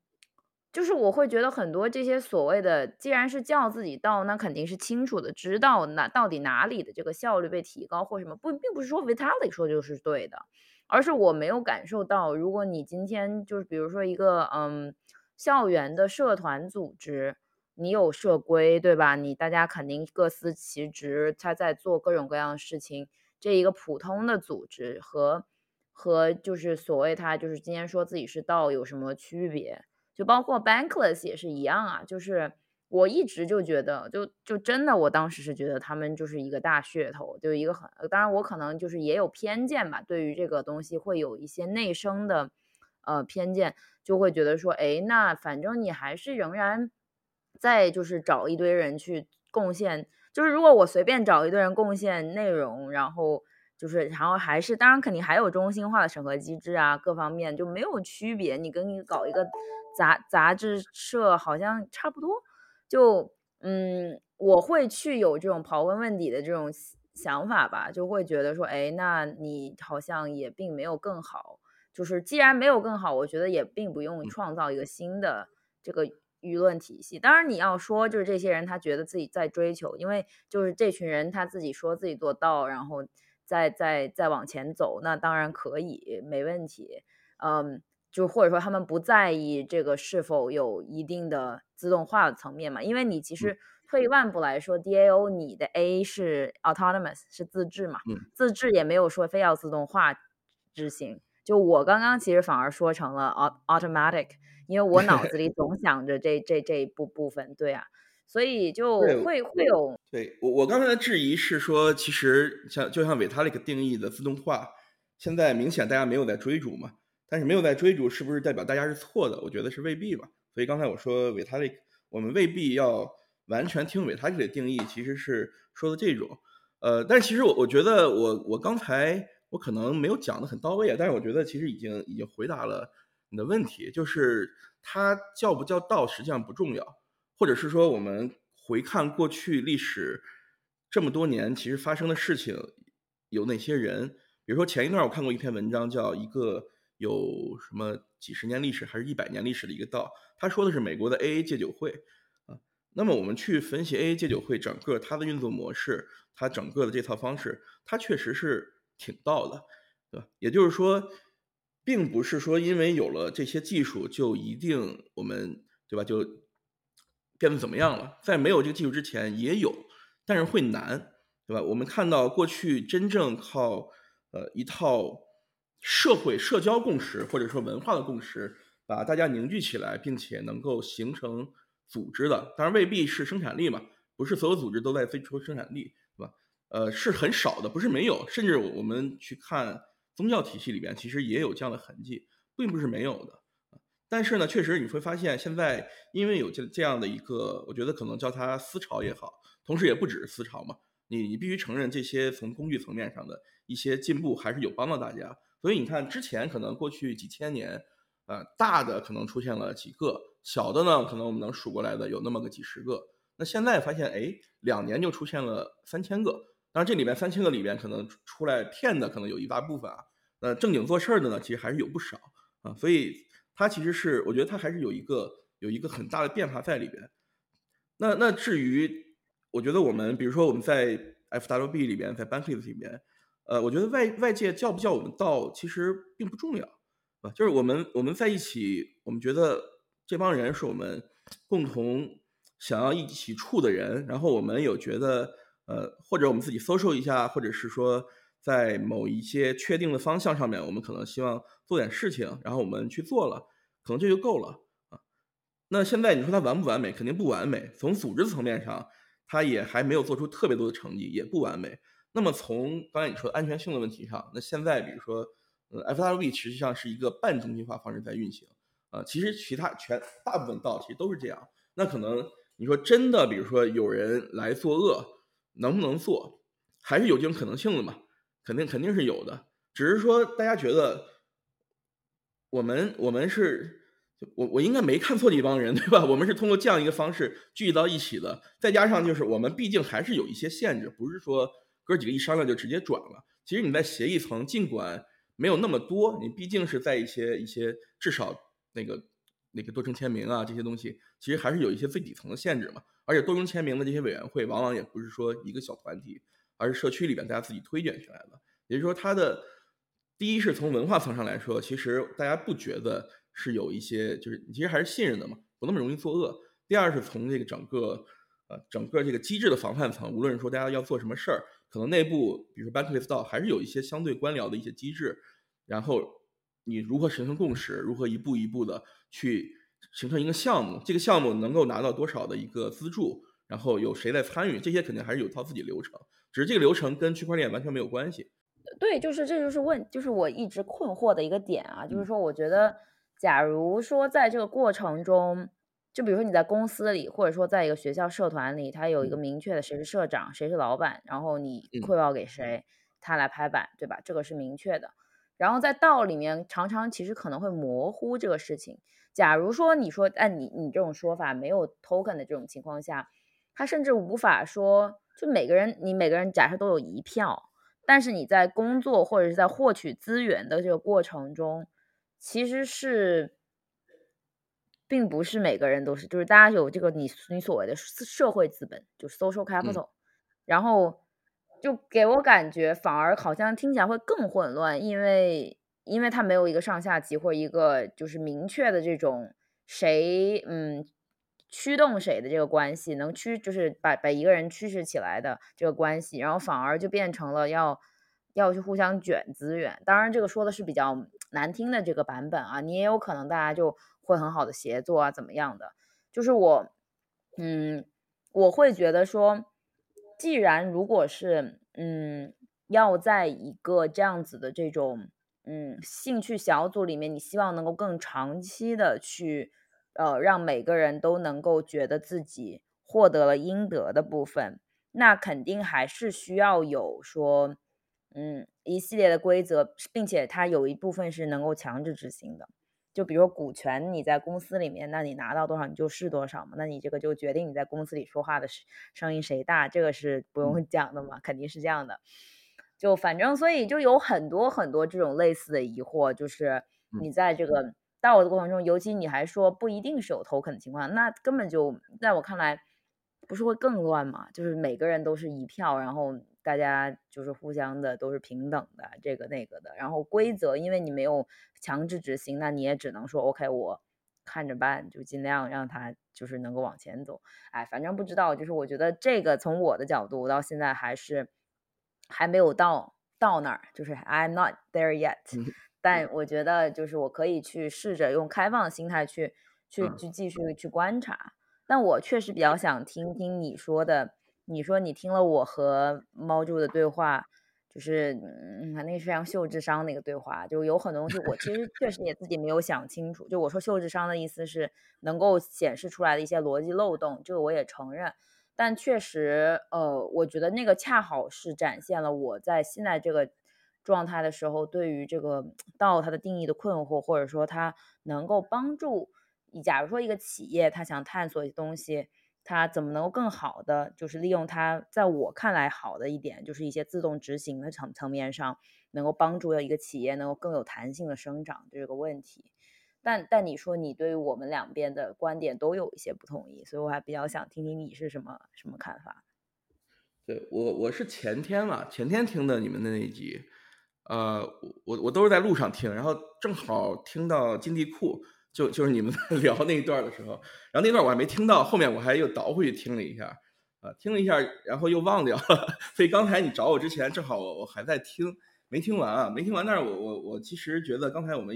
就是我会觉得很多这些所谓的，既然是叫自己到，那肯定是清楚的知道哪到底哪里的这个效率被提高或什么，不并不是说 Vitalik 说就是对的，而是我没有感受到，如果你今天就是比如说一个嗯校园的社团组织，你有社规对吧？你大家肯定各司其职，他在做各种各样的事情，这一个普通的组织和和就是所谓他就是今天说自己是道有什么区别？就包括 Bankless 也是一样啊，就是我一直就觉得，就就真的，我当时是觉得他们就是一个大噱头，就一个很，当然我可能就是也有偏见吧，对于这个东西会有一些内生的呃偏见，就会觉得说，哎，那反正你还是仍然在就是找一堆人去贡献，就是如果我随便找一堆人贡献内容，然后。就是，然后还是，当然肯定还有中心化的审核机制啊，各方面就没有区别。你跟你搞一个杂杂志社好像差不多。就，嗯，我会去有这种刨根问底的这种想法吧，就会觉得说，哎，那你好像也并没有更好。就是既然没有更好，我觉得也并不用创造一个新的这个舆论体系。当然你要说，就是这些人他觉得自己在追求，因为就是这群人他自己说自己做到，然后。再再再往前走，那当然可以，没问题。嗯，就或者说他们不在意这个是否有一定的自动化的层面嘛？因为你其实退一万步来说，DAO 你的 A 是 autonomous 是自治嘛？自治也没有说非要自动化执行。就我刚刚其实反而说成了 automatic，因为我脑子里总想着这这这一部部分，对啊。所以就会会有对我我刚才的质疑是说，其实像就像 Vitalik 定义的自动化，现在明显大家没有在追逐嘛，但是没有在追逐，是不是代表大家是错的？我觉得是未必吧。所以刚才我说 Vitalik，我们未必要完全听 Vitalik 的定义，其实是说的这种。呃，但是其实我我觉得我我刚才我可能没有讲的很到位啊，但是我觉得其实已经已经回答了你的问题，就是它叫不叫道实际上不重要。或者是说，我们回看过去历史这么多年，其实发生的事情有哪些人？比如说前一段我看过一篇文章，叫一个有什么几十年历史还是一百年历史的一个道，他说的是美国的 AA 戒酒会啊。那么我们去分析 AA 戒酒会整个它的运作模式，它整个的这套方式，它确实是挺道的，对吧？也就是说，并不是说因为有了这些技术就一定我们对吧就。变得怎么样了？在没有这个技术之前，也有但是会难，对吧？我们看到过去真正靠呃一套社会社交共识或者说文化的共识，把大家凝聚起来，并且能够形成组织的，当然未必是生产力嘛，不是所有组织都在追求生产力，对吧？呃，是很少的，不是没有，甚至我们去看宗教体系里边，其实也有这样的痕迹，并不是没有的。但是呢，确实你会发现，现在因为有这这样的一个，我觉得可能叫它思潮也好，同时也不只是思潮嘛，你你必须承认这些从工具层面上的一些进步还是有帮到大家。所以你看，之前可能过去几千年，呃，大的可能出现了几个，小的呢，可能我们能数过来的有那么个几十个。那现在发现，哎，两年就出现了三千个。当然，这里面三千个里边，可能出来骗的可能有一大部分啊。那正经做事儿的呢，其实还是有不少啊。所以。它其实是，我觉得它还是有一个有一个很大的变化在里边。那那至于，我觉得我们比如说我们在 FWB 里边，在 Bankless 里边，呃，我觉得外外界叫不叫我们到，其实并不重要，啊，就是我们我们在一起，我们觉得这帮人是我们共同想要一起处的人，然后我们有觉得，呃，或者我们自己 social 一下，或者是说。在某一些确定的方向上面，我们可能希望做点事情，然后我们去做了，可能这就够了啊。那现在你说它完不完美？肯定不完美。从组织层面上，它也还没有做出特别多的成绩，也不完美。那么从刚才你说安全性的问题上，那现在比如说，呃，FWB 实际上是一个半中心化方式在运行啊。其实其他全大部分道其实都是这样。那可能你说真的，比如说有人来作恶，能不能做？还是有这种可能性的嘛？肯定肯定是有的，只是说大家觉得我们我们是，我我应该没看错这帮人对吧？我们是通过这样一个方式聚集到一起的，再加上就是我们毕竟还是有一些限制，不是说哥几个一商量就直接转了。其实你在协议层，尽管没有那么多，你毕竟是在一些一些至少那个那个多重签名啊这些东西，其实还是有一些最底层的限制嘛。而且多重签名的这些委员会，往往也不是说一个小团体。而是社区里边大家自己推荐起来的，也就是说，它的第一是从文化层上来说，其实大家不觉得是有一些，就是其实还是信任的嘛，不那么容易作恶。第二是从这个整个呃整个这个机制的防范层，无论说大家要做什么事儿，可能内部比如说 Bankless 道还是有一些相对官僚的一些机制，然后你如何形成共识，如何一步一步的去形成一个项目，这个项目能够拿到多少的一个资助，然后有谁在参与，这些肯定还是有套自己流程。只是这个流程跟区块链完全没有关系。对，就是这就是问，就是我一直困惑的一个点啊，就是说，我觉得，假如说在这个过程中，就比如说你在公司里，或者说在一个学校社团里，他有一个明确的谁是社长，谁是老板，然后你汇报给谁，他来拍板，对吧？这个是明确的。然后在道里面，常常其实可能会模糊这个事情。假如说你说按你你这种说法没有 token 的这种情况下，他甚至无法说。就每个人，你每个人假设都有一票，但是你在工作或者是在获取资源的这个过程中，其实是，并不是每个人都是，就是大家有这个你你所谓的社会资本，就是 social capital，然后就给我感觉反而好像听起来会更混乱，因为因为它没有一个上下级或一个就是明确的这种谁嗯。驱动谁的这个关系，能驱就是把把一个人驱使起来的这个关系，然后反而就变成了要要去互相卷资源。当然，这个说的是比较难听的这个版本啊，你也有可能大家就会很好的协作啊，怎么样的？就是我，嗯，我会觉得说，既然如果是嗯要在一个这样子的这种嗯兴趣小组里面，你希望能够更长期的去。呃，让每个人都能够觉得自己获得了应得的部分，那肯定还是需要有说，嗯，一系列的规则，并且它有一部分是能够强制执行的。就比如说股权，你在公司里面，那你拿到多少你就是多少嘛，那你这个就决定你在公司里说话的声音谁大，这个是不用讲的嘛，肯定是这样的。就反正所以就有很多很多这种类似的疑惑，就是你在这个。到的过程中，尤其你还说不一定是有 token 的情况，那根本就在我看来，不是会更乱嘛？就是每个人都是一票，然后大家就是互相的都是平等的，这个那个的。然后规则，因为你没有强制执行，那你也只能说 OK，我看着办，就尽量让他就是能够往前走。哎，反正不知道，就是我觉得这个从我的角度到现在还是还没有到到那儿，就是 I'm not there yet。但我觉得就是我可以去试着用开放的心态去去去继续去观察。但我确实比较想听听你说的，你说你听了我和猫柱的对话。就是嗯，那个非常秀智商那个对话，就有很多东西，我其实确实也自己没有想清楚。就我说秀智商的意思是能够显示出来的一些逻辑漏洞，这个我也承认。但确实，呃，我觉得那个恰好是展现了我在现在这个状态的时候，对于这个道它的定义的困惑，或者说它能够帮助，假如说一个企业它想探索一些东西。它怎么能够更好的，就是利用它，在我看来好的一点，就是一些自动执行的层层面上，能够帮助一个企业能够更有弹性的生长这个问题。但但你说你对我们两边的观点都有一些不同意，所以我还比较想听听你是什么什么看法。对我我是前天嘛，前天听的你们的那一集，呃，我我都是在路上听，然后正好听到金地库。就就是你们在 聊那一段的时候，然后那段我还没听到，后面我还又倒回去听了一下，啊，听了一下，然后又忘掉了。所以刚才你找我之前，正好我我还在听，没听完啊，没听完。但是我我我其实觉得刚才我们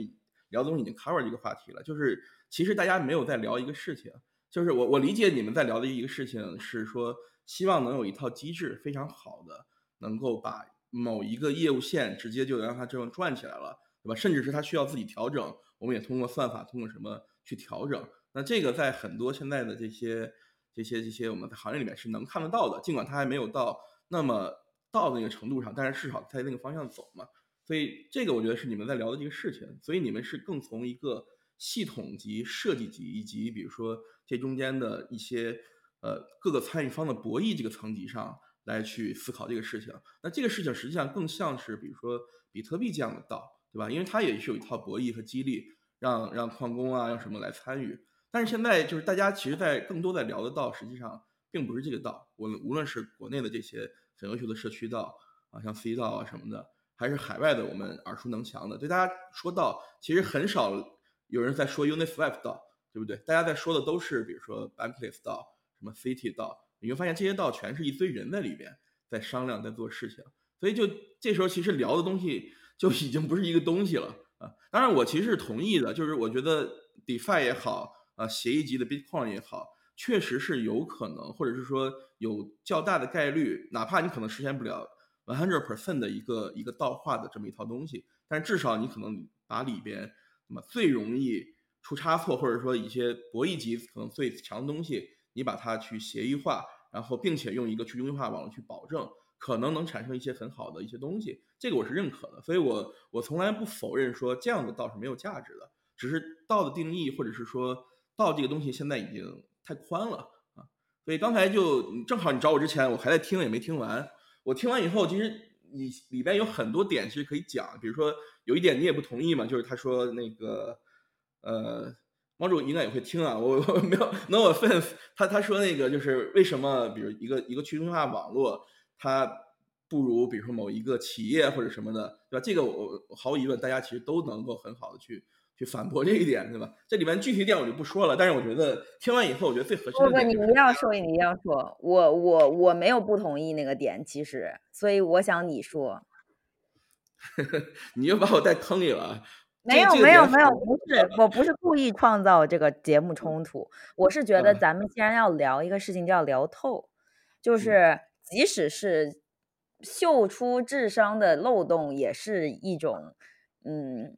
聊总已经 cover 这个话题了，就是其实大家没有在聊一个事情，就是我我理解你们在聊的一个事情是说，希望能有一套机制非常好的，能够把某一个业务线直接就让它这样转起来了，对吧？甚至是它需要自己调整。我们也通过算法，通过什么去调整？那这个在很多现在的这些、这些、这些我们在行业里面是能看得到的，尽管它还没有到那么到那个程度上，但是至少在那个方向走嘛。所以这个我觉得是你们在聊的这个事情。所以你们是更从一个系统级、设计级，以及比如说这中间的一些呃各个参与方的博弈这个层级上来去思考这个事情。那这个事情实际上更像是比如说比特币这样的道。对吧？因为它也是有一套博弈和激励，让让矿工啊，让什么来参与。但是现在就是大家其实，在更多在聊的道，实际上并不是这个道。我无论是国内的这些很优秀的社区道啊，像 C 道啊什么的，还是海外的我们耳熟能详的，对大家说到，其实很少有人在说 Uniswap 道，对不对？大家在说的都是比如说 Bankless 道，什么 City 道，你会发现这些道全是一堆人在里边在商量，在做事情。所以就这时候，其实聊的东西。就已经不是一个东西了啊！当然，我其实是同意的，就是我觉得 DeFi 也好啊，协议级的 Bitcoin 也好，确实是有可能，或者是说有较大的概率，哪怕你可能实现不了 one hundred percent 的一个一个道化的这么一套东西，但至少你可能把里边那么最容易出差错，或者说一些博弈级可能最强的东西，你把它去协议化，然后并且用一个去中心化网络去保证。可能能产生一些很好的一些东西，这个我是认可的，所以我我从来不否认说这样的道是没有价值的，只是道的定义或者是说道这个东西现在已经太宽了啊，所以刚才就正好你找我之前，我还在听也没听完，我听完以后，其实你里边有很多点其实可以讲，比如说有一点你也不同意嘛，就是他说那个呃，毛主应该也会听啊，我我没有 no offense，他他说那个就是为什么，比如一个一个去中心化网络。它不如，比如说某一个企业或者什么的，对吧？这个我毫无疑问，大家其实都能够很好的去去反驳这一点，对吧？这里面具体点我就不说了，但是我觉得听完以后，我觉得最合适的。不不，你一定要说，你一定要说，我我我没有不同意那个点，其实，所以我想你说。你又把我带坑里了。没有没有没有，不是，我不是故意创造这个节目冲突，我是觉得咱们既然要聊一个事情，就要聊透，就是。即使是秀出智商的漏洞，也是一种，嗯，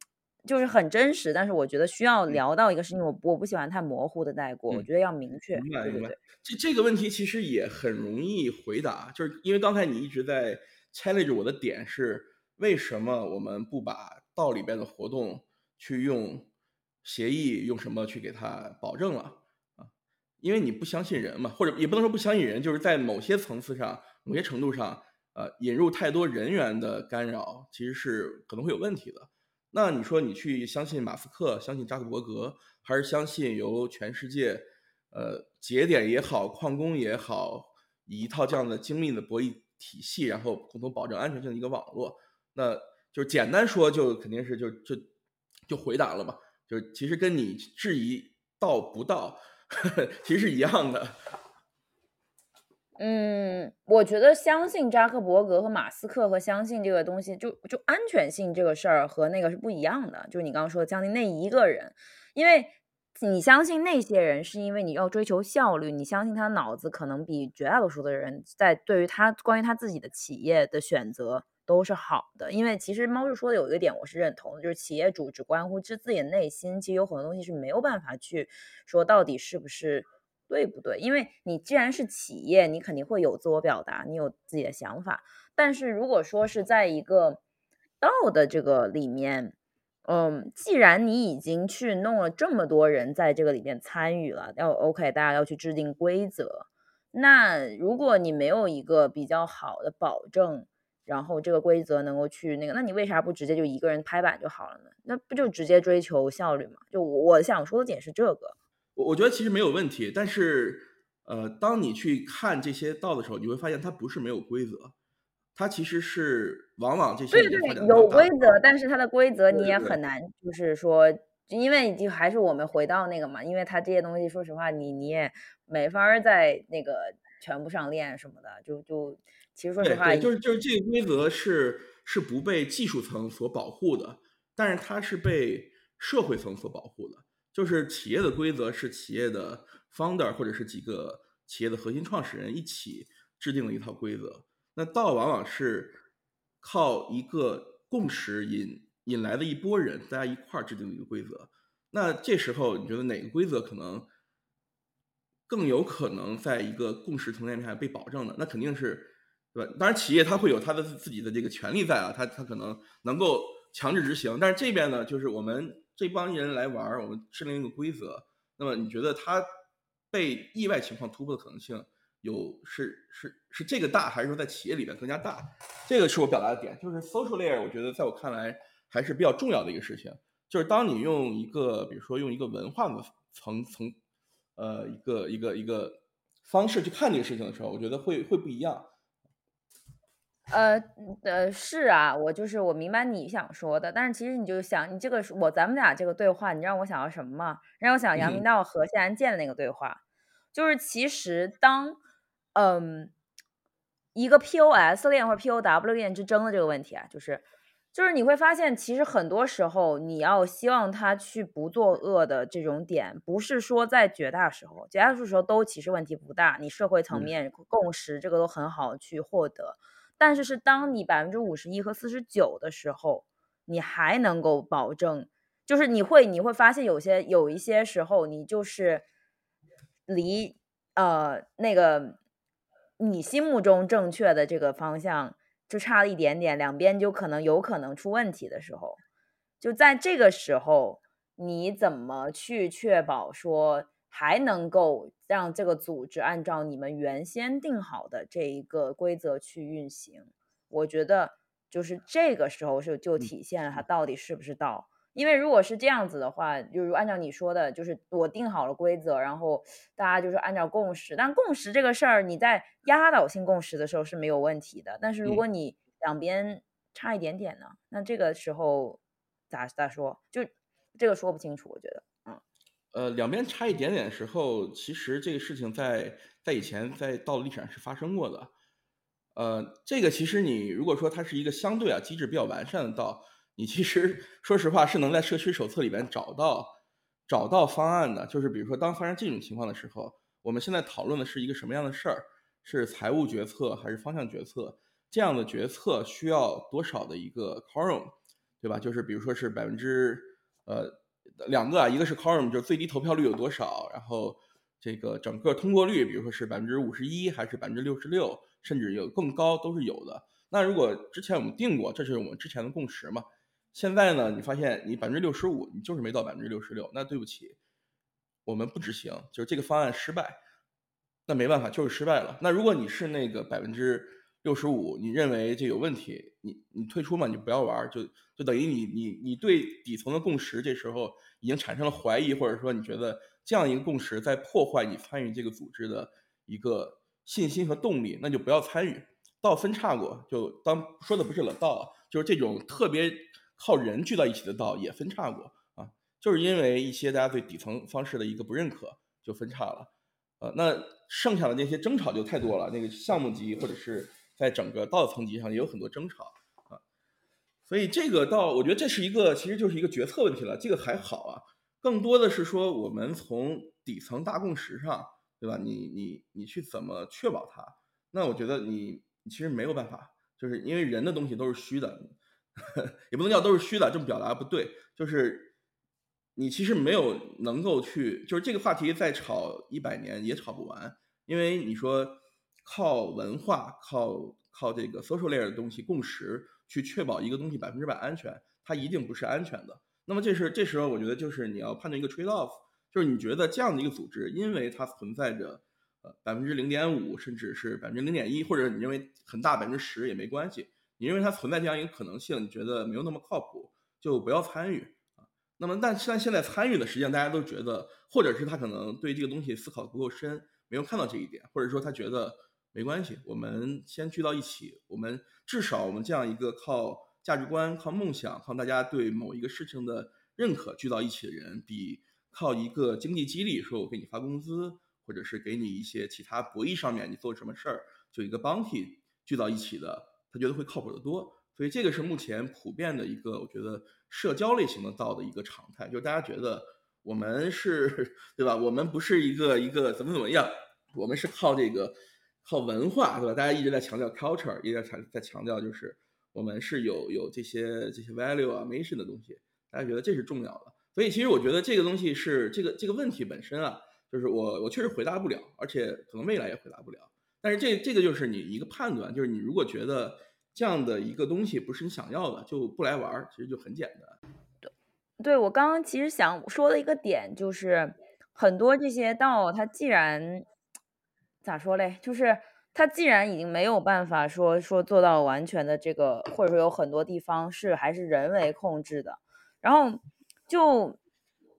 就是很真实。但是我觉得需要聊到一个事情，我我不喜欢太模糊的带过，我觉得要明确。明白明白。这这个问题其实也很容易回答，就是因为刚才你一直在 challenge 我的点是，为什么我们不把道里边的活动去用协议用什么去给它保证了啊？因为你不相信人嘛，或者也不能说不相信人，就是在某些层次上、某些程度上，呃，引入太多人员的干扰，其实是可能会有问题的。那你说你去相信马斯克、相信扎克伯格，还是相信由全世界，呃，节点也好、矿工也好，以一套这样的精密的博弈体系，然后共同保证安全性的一个网络？那就简单说，就肯定是就就就回答了嘛。就是其实跟你质疑到不到。其实是一样的。嗯，我觉得相信扎克伯格和马斯克和相信这个东西，就就安全性这个事儿和那个是不一样的。就是你刚刚说的相信那一个人，因为你相信那些人是因为你要追求效率，你相信他脑子可能比绝大多数的人在对于他关于他自己的企业的选择都是好的。因为其实猫叔说的有一个点我是认同的，就是企业主只关乎自自己的内心，其实有很多东西是没有办法去说到底是不是。对不对？因为你既然是企业，你肯定会有自我表达，你有自己的想法。但是如果说是在一个道的这个里面，嗯，既然你已经去弄了这么多人在这个里面参与了，要 OK，大家要去制定规则。那如果你没有一个比较好的保证，然后这个规则能够去那个，那你为啥不直接就一个人拍板就好了呢？那不就直接追求效率吗？就我想说的点是这个。我我觉得其实没有问题，但是，呃，当你去看这些道的时候，你会发现它不是没有规则，它其实是往往这些对对有规则，但是它的规则你也很难，就是说，因为就还是我们回到那个嘛，因为它这些东西，说实话，你你也没法在那个全部上练什么的，就就其实说实话，就是就是这个规则是是不被技术层所保护的，但是它是被社会层所保护的。就是企业的规则是企业的 founder 或者是几个企业的核心创始人一起制定的一套规则。那道往往是靠一个共识引引来的一波人，大家一块儿制定的一个规则。那这时候你觉得哪个规则可能更有可能在一个共识层面下被保证的？那肯定是对吧？当然，企业它会有它的自己的这个权利在啊，它它可能能够强制执行。但是这边呢，就是我们。这帮人来玩儿，我们制定一个规则。那么你觉得他被意外情况突破的可能性有是是是这个大，还是说在企业里面更加大？这个是我表达的点，就是 social layer，我觉得在我看来还是比较重要的一个事情。就是当你用一个，比如说用一个文化的层层，呃，一个一个一个方式去看这个事情的时候，我觉得会会不一样。呃呃是啊，我就是我明白你想说的，但是其实你就想，你这个我咱们俩这个对话，你让我想到什么吗？让我想杨明道和谢安健的那个对话，就是其实当嗯一个 POS 链或者 POW 链之争的这个问题啊，就是就是你会发现，其实很多时候你要希望他去不作恶的这种点，不是说在绝大时候，绝大多数时候都其实问题不大，你社会层面共识这个都很好去获得。但是是当你百分之五十一和四十九的时候，你还能够保证，就是你会你会发现有些有一些时候，你就是离呃那个你心目中正确的这个方向就差了一点点，两边就可能有可能出问题的时候，就在这个时候，你怎么去确保说？还能够让这个组织按照你们原先定好的这一个规则去运行，我觉得就是这个时候是就体现了它到底是不是道。因为如果是这样子的话，就是按照你说的，就是我定好了规则，然后大家就是按照共识。但共识这个事儿，你在压倒性共识的时候是没有问题的。但是如果你两边差一点点呢，那这个时候咋咋说？就这个说不清楚，我觉得。呃，两边差一点点的时候，其实这个事情在在以前在道历史上是发生过的。呃，这个其实你如果说它是一个相对啊机制比较完善的道，你其实 说实话是能在社区手册里边找到找到方案的。就是比如说，当发生这种情况的时候，我们现在讨论的是一个什么样的事儿？是财务决策还是方向决策？这样的决策需要多少的一个 quorum，对吧？就是比如说是百分之呃。两个啊，一个是 quorum，就是最低投票率有多少，然后这个整个通过率，比如说是百分之五十一还是百分之六十六，甚至有更高都是有的。那如果之前我们定过，这是我们之前的共识嘛？现在呢，你发现你百分之六十五，你就是没到百分之六十六，那对不起，我们不执行，就是这个方案失败，那没办法，就是失败了。那如果你是那个百分之六十五，你认为这有问题，你你退出嘛，你不要玩，就就等于你你你对底层的共识这时候已经产生了怀疑，或者说你觉得这样一个共识在破坏你参与这个组织的一个信心和动力，那就不要参与。道分叉过，就当说的不是了道，就是这种特别靠人聚到一起的道也分叉过啊，就是因为一些大家对底层方式的一个不认可，就分叉了，呃，那剩下的那些争吵就太多了，那个项目级或者是在整个道层级上也有很多争吵啊，所以这个倒我觉得这是一个其实就是一个决策问题了，这个还好啊，更多的是说我们从底层大共识上，对吧？你你你去怎么确保它？那我觉得你其实没有办法，就是因为人的东西都是虚的，也不能叫都是虚的，这么表达不对，就是。你其实没有能够去，就是这个话题再炒一百年也炒不完，因为你说靠文化、靠靠这个 social layer 的东西共识去确保一个东西百分之百安全，它一定不是安全的。那么这是这时候我觉得就是你要判断一个 trade off，就是你觉得这样的一个组织，因为它存在着呃百分之零点五，甚至是百分之零点一，或者你认为很大百分之十也没关系，你认为它存在这样一个可能性，你觉得没有那么靠谱，就不要参与啊。那么，但但现在参与的实际上大家都觉得，或者是他可能对这个东西思考不够深，没有看到这一点，或者说他觉得没关系，我们先聚到一起，我们至少我们这样一个靠价值观、靠梦想、靠大家对某一个事情的认可聚到一起的人，比靠一个经济激励，说我给你发工资，或者是给你一些其他博弈上面你做什么事儿，就一个 body 聚到一起的，他觉得会靠谱得多。所以这个是目前普遍的一个，我觉得社交类型的道的一个常态，就是大家觉得我们是 对吧？我们不是一个一个怎么怎么样，我们是靠这个靠文化，对吧？大家一直在强调 culture，一直在强在强调就是我们是有有这些这些 value 啊 mission 的东西，大家觉得这是重要的。所以其实我觉得这个东西是这个这个问题本身啊，就是我我确实回答不了，而且可能未来也回答不了。但是这这个就是你一个判断，就是你如果觉得。这样的一个东西不是你想要的，就不来玩儿，其实就很简单。对，对我刚刚其实想说的一个点就是，很多这些道，它既然咋说嘞，就是他既然已经没有办法说说做到完全的这个，或者说有很多地方是还是人为控制的，然后就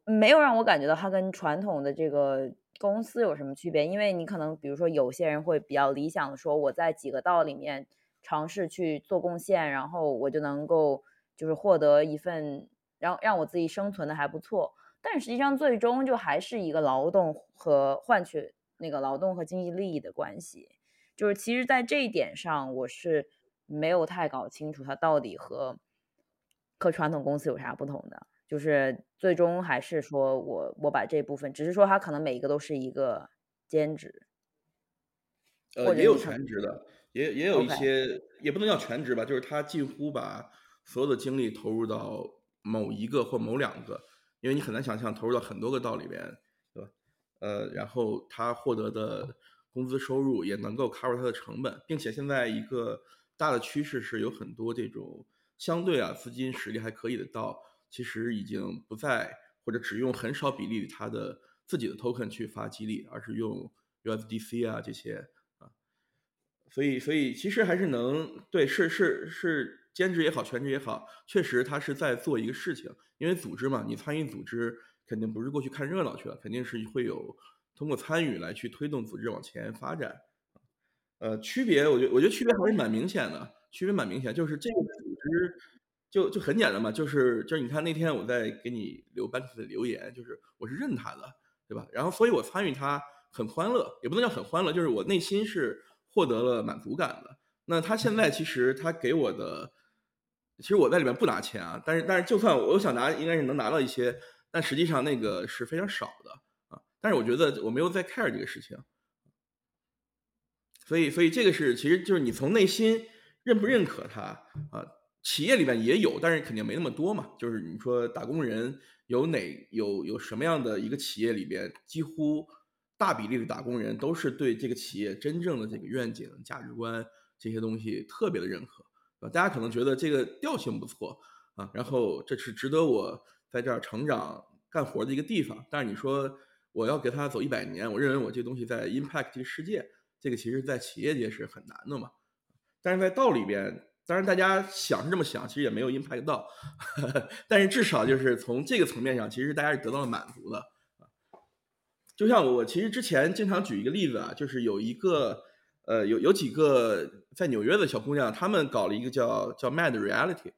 没有让我感觉到它跟传统的这个公司有什么区别。因为你可能比如说有些人会比较理想的说，我在几个道里面。尝试去做贡献，然后我就能够就是获得一份让让我自己生存的还不错。但实际上，最终就还是一个劳动和换取那个劳动和经济利益的关系。就是其实，在这一点上，我是没有太搞清楚它到底和和传统公司有啥不同的。就是最终还是说我我把这部分，只是说它可能每一个都是一个兼职，呃，也有全职的。也也有一些，也不能叫全职吧，就是他近乎把所有的精力投入到某一个或某两个，因为你很难想象投入到很多个道里边，对吧？呃，然后他获得的工资收入也能够 cover 他的成本，并且现在一个大的趋势是有很多这种相对啊资金实力还可以的道，其实已经不再或者只用很少比例他的自己的 token 去发激励，而是用 USDC 啊这些啊。所以，所以其实还是能对，是是是兼职也好，全职也好，确实他是在做一个事情。因为组织嘛，你参与组织肯定不是过去看热闹去了，肯定是会有通过参与来去推动组织往前发展。呃，区别，我觉得我觉得区别还是蛮明显的，区别蛮明显，就是这个组织就就很简单嘛，就是就是你看那天我在给你留班克的留言，就是我是认他的，对吧？然后所以我参与他很欢乐，也不能叫很欢乐，就是我内心是。获得了满足感的，那他现在其实他给我的，其实我在里面不拿钱啊，但是但是就算我想拿，应该是能拿到一些，但实际上那个是非常少的啊。但是我觉得我没有在 care 这个事情，所以所以这个是其实就是你从内心认不认可他啊？企业里面也有，但是肯定没那么多嘛。就是你说打工人有哪有有什么样的一个企业里边几乎。大比例的打工人都是对这个企业真正的这个愿景、价值观这些东西特别的认可，啊，大家可能觉得这个调性不错啊，然后这是值得我在这儿成长干活的一个地方。但是你说我要给他走一百年，我认为我这东西在 impact 这个世界，这个其实在企业界是很难的嘛。但是在道里边，当然大家想是这么想，其实也没有 impact 到，但是至少就是从这个层面上，其实大家是得到了满足的。就像我其实之前经常举一个例子啊，就是有一个呃有有几个在纽约的小姑娘，她们搞了一个叫叫 Mad Reality，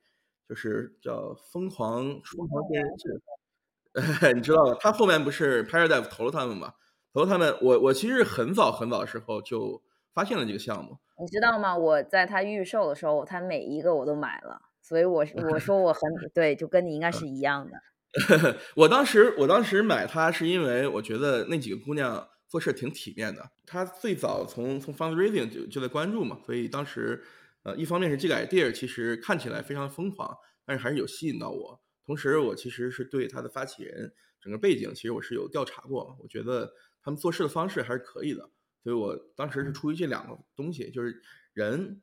就是叫疯狂疯狂电视剧，你知道吧？他后面不是 Paradise 投了他们嘛？投他们，我我其实很早很早的时候就发现了这个项目。你知道吗？我在他预售的时候，他每一个我都买了，所以我我说我很 对，就跟你应该是一样的。我当时我当时买它是因为我觉得那几个姑娘做事挺体面的。她最早从从 fundraising 就就在关注嘛，所以当时呃一方面是这个 idea 其实看起来非常疯狂，但是还是有吸引到我。同时我其实是对他的发起人整个背景其实我是有调查过，我觉得他们做事的方式还是可以的。所以我当时是出于这两个东西，就是人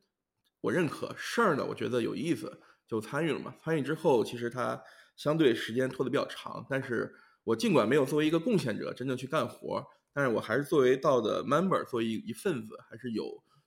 我认可，事儿呢我觉得有意思，就参与了嘛。参与之后，其实它相对时间拖得比较长，但是我尽管没有作为一个贡献者真正去干活，但是我还是作为到的 member，作为一一份子，还是有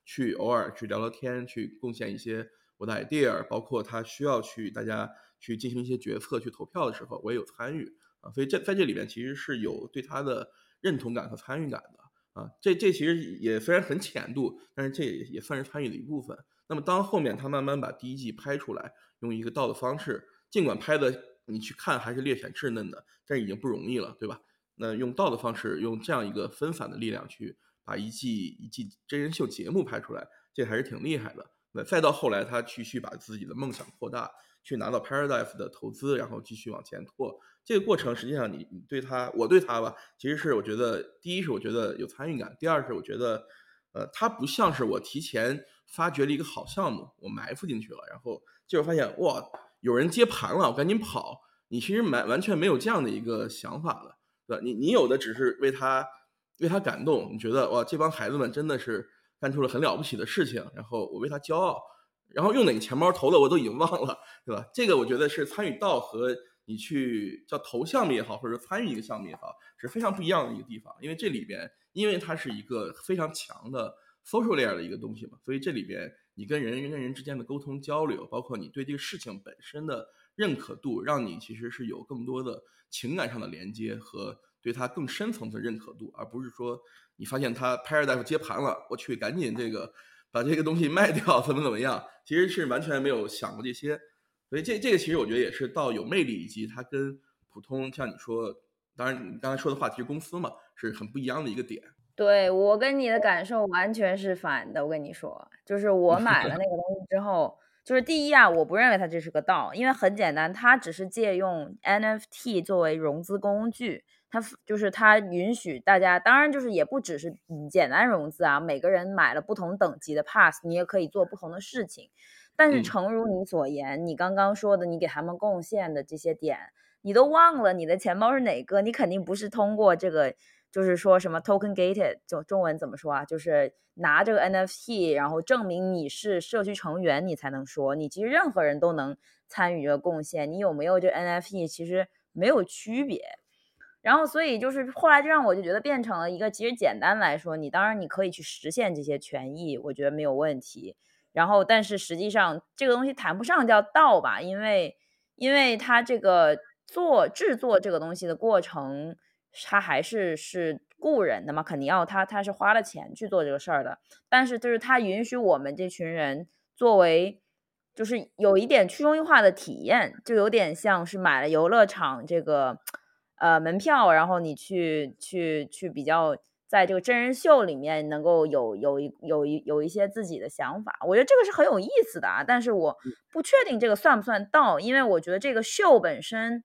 去偶尔去聊聊天，去贡献一些我的 idea，包括他需要去大家去进行一些决策、去投票的时候，我也有参与啊。所以这在这里面其实是有对他的认同感和参与感的。啊，这这其实也虽然很浅度，但是这也也算是参与的一部分。那么当后面他慢慢把第一季拍出来，用一个道的方式，尽管拍的你去看还是略显稚嫩的，但是已经不容易了，对吧？那用道的方式，用这样一个分散的力量去把一季一季真人秀节目拍出来，这还是挺厉害的。那再到后来，他继续把自己的梦想扩大。去拿到 Paradise 的投资，然后继续往前拓。这个过程实际上，你你对他，我对他吧，其实是我觉得，第一是我觉得有参与感，第二是我觉得，呃，他不像是我提前发掘了一个好项目，我埋伏进去了，然后结果发现哇，有人接盘了，我赶紧跑。你其实完完全没有这样的一个想法的，对吧？你你有的只是为他为他感动，你觉得哇，这帮孩子们真的是干出了很了不起的事情，然后我为他骄傲。然后用哪个钱包投的我都已经忘了，对吧？这个我觉得是参与到和你去叫投项目也好，或者说参与一个项目也好，是非常不一样的一个地方。因为这里边，因为它是一个非常强的 social layer 的一个东西嘛，所以这里边你跟人人跟人之间的沟通交流，包括你对这个事情本身的认可度，让你其实是有更多的情感上的连接和对它更深层次认可度，而不是说你发现它 Paradise 接盘了，我去赶紧这个。把这个东西卖掉怎么怎么样？其实是完全没有想过这些，所以这这个其实我觉得也是到有魅力，以及它跟普通像你说，当然你刚才说的话题是公司嘛，是很不一样的一个点。对我跟你的感受完全是反的。我跟你说，就是我 买了那个东西之后，就是第一啊，我不认为它这是个道，因为很简单，它只是借用 NFT 作为融资工具。它就是它允许大家，当然就是也不只是简单融资啊，每个人买了不同等级的 pass，你也可以做不同的事情。但是诚如你所言，你刚刚说的，你给他们贡献的这些点，你都忘了你的钱包是哪个？你肯定不是通过这个，就是说什么 token gated，就中文怎么说啊？就是拿这个 NFT，然后证明你是社区成员，你才能说你其实任何人都能参与这个贡献。你有没有这 NFT，其实没有区别。然后，所以就是后来就让我就觉得变成了一个，其实简单来说，你当然你可以去实现这些权益，我觉得没有问题。然后，但是实际上这个东西谈不上叫道吧，因为因为它这个做制作这个东西的过程，它还是是雇人的嘛，肯定要他他是花了钱去做这个事儿的。但是就是他允许我们这群人作为，就是有一点去中心化的体验，就有点像是买了游乐场这个。呃，门票，然后你去去去比较，在这个真人秀里面能够有有一有一有一些自己的想法，我觉得这个是很有意思的啊。但是我不确定这个算不算到，因为我觉得这个秀本身，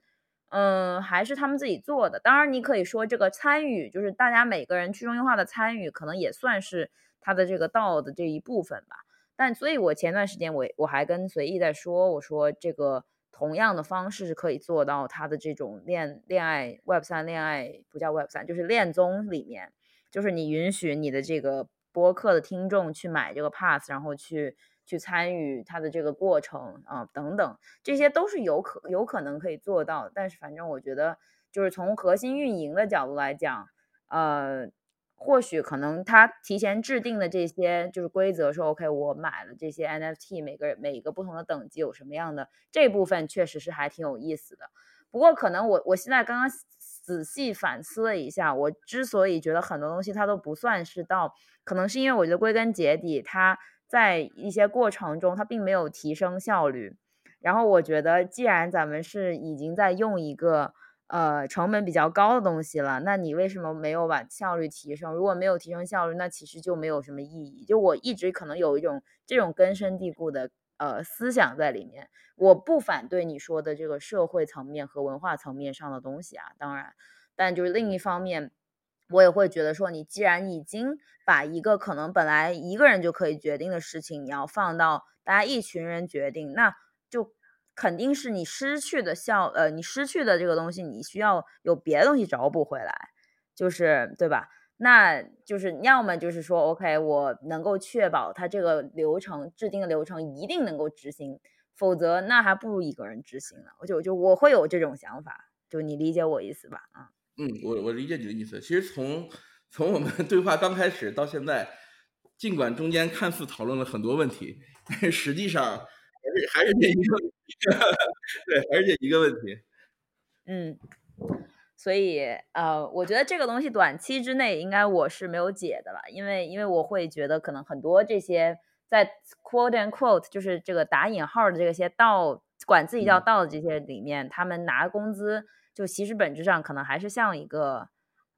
嗯，还是他们自己做的。当然，你可以说这个参与，就是大家每个人去中心化的参与，可能也算是他的这个道的这一部分吧。但所以，我前段时间我我还跟随意在说，我说这个。同样的方式是可以做到他的这种恋恋爱 Web 三恋爱不叫 Web 三，就是恋综里面，就是你允许你的这个播客的听众去买这个 Pass，然后去去参与他的这个过程啊等等，这些都是有可有可能可以做到。但是反正我觉得，就是从核心运营的角度来讲，呃。或许可能他提前制定的这些就是规则，说 OK，我买了这些 NFT，每个每一个不同的等级有什么样的这部分，确实是还挺有意思的。不过可能我我现在刚刚仔细反思了一下，我之所以觉得很多东西它都不算是到，可能是因为我觉得归根结底，它在一些过程中它并没有提升效率。然后我觉得，既然咱们是已经在用一个。呃，成本比较高的东西了，那你为什么没有把效率提升？如果没有提升效率，那其实就没有什么意义。就我一直可能有一种这种根深蒂固的呃思想在里面。我不反对你说的这个社会层面和文化层面上的东西啊，当然，但就是另一方面，我也会觉得说，你既然已经把一个可能本来一个人就可以决定的事情，你要放到大家一群人决定，那。肯定是你失去的效，呃，你失去的这个东西，你需要有别的东西找补回来，就是对吧？那就是要么就是说，OK，我能够确保它这个流程制定的流程一定能够执行，否则那还不如一个人执行呢。我就就我会有这种想法，就你理解我意思吧？啊，嗯，我我理解你的意思。其实从从我们对话刚开始到现在，尽管中间看似讨论了很多问题，但是实际上。还是还是这一个，对，还是这一个问题。嗯，所以呃，我觉得这个东西短期之内应该我是没有解的了，因为因为我会觉得可能很多这些在 quote and quote 就是这个打引号的这些道管自己叫道的这些里面，他们拿工资就其实本质上可能还是像一个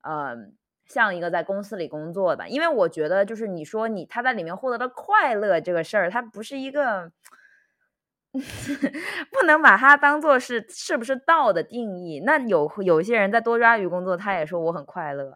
呃像一个在公司里工作的，因为我觉得就是你说你他在里面获得的快乐这个事儿，它不是一个。不能把它当做是是不是道的定义。那有有一些人在多抓鱼工作，他也说我很快乐，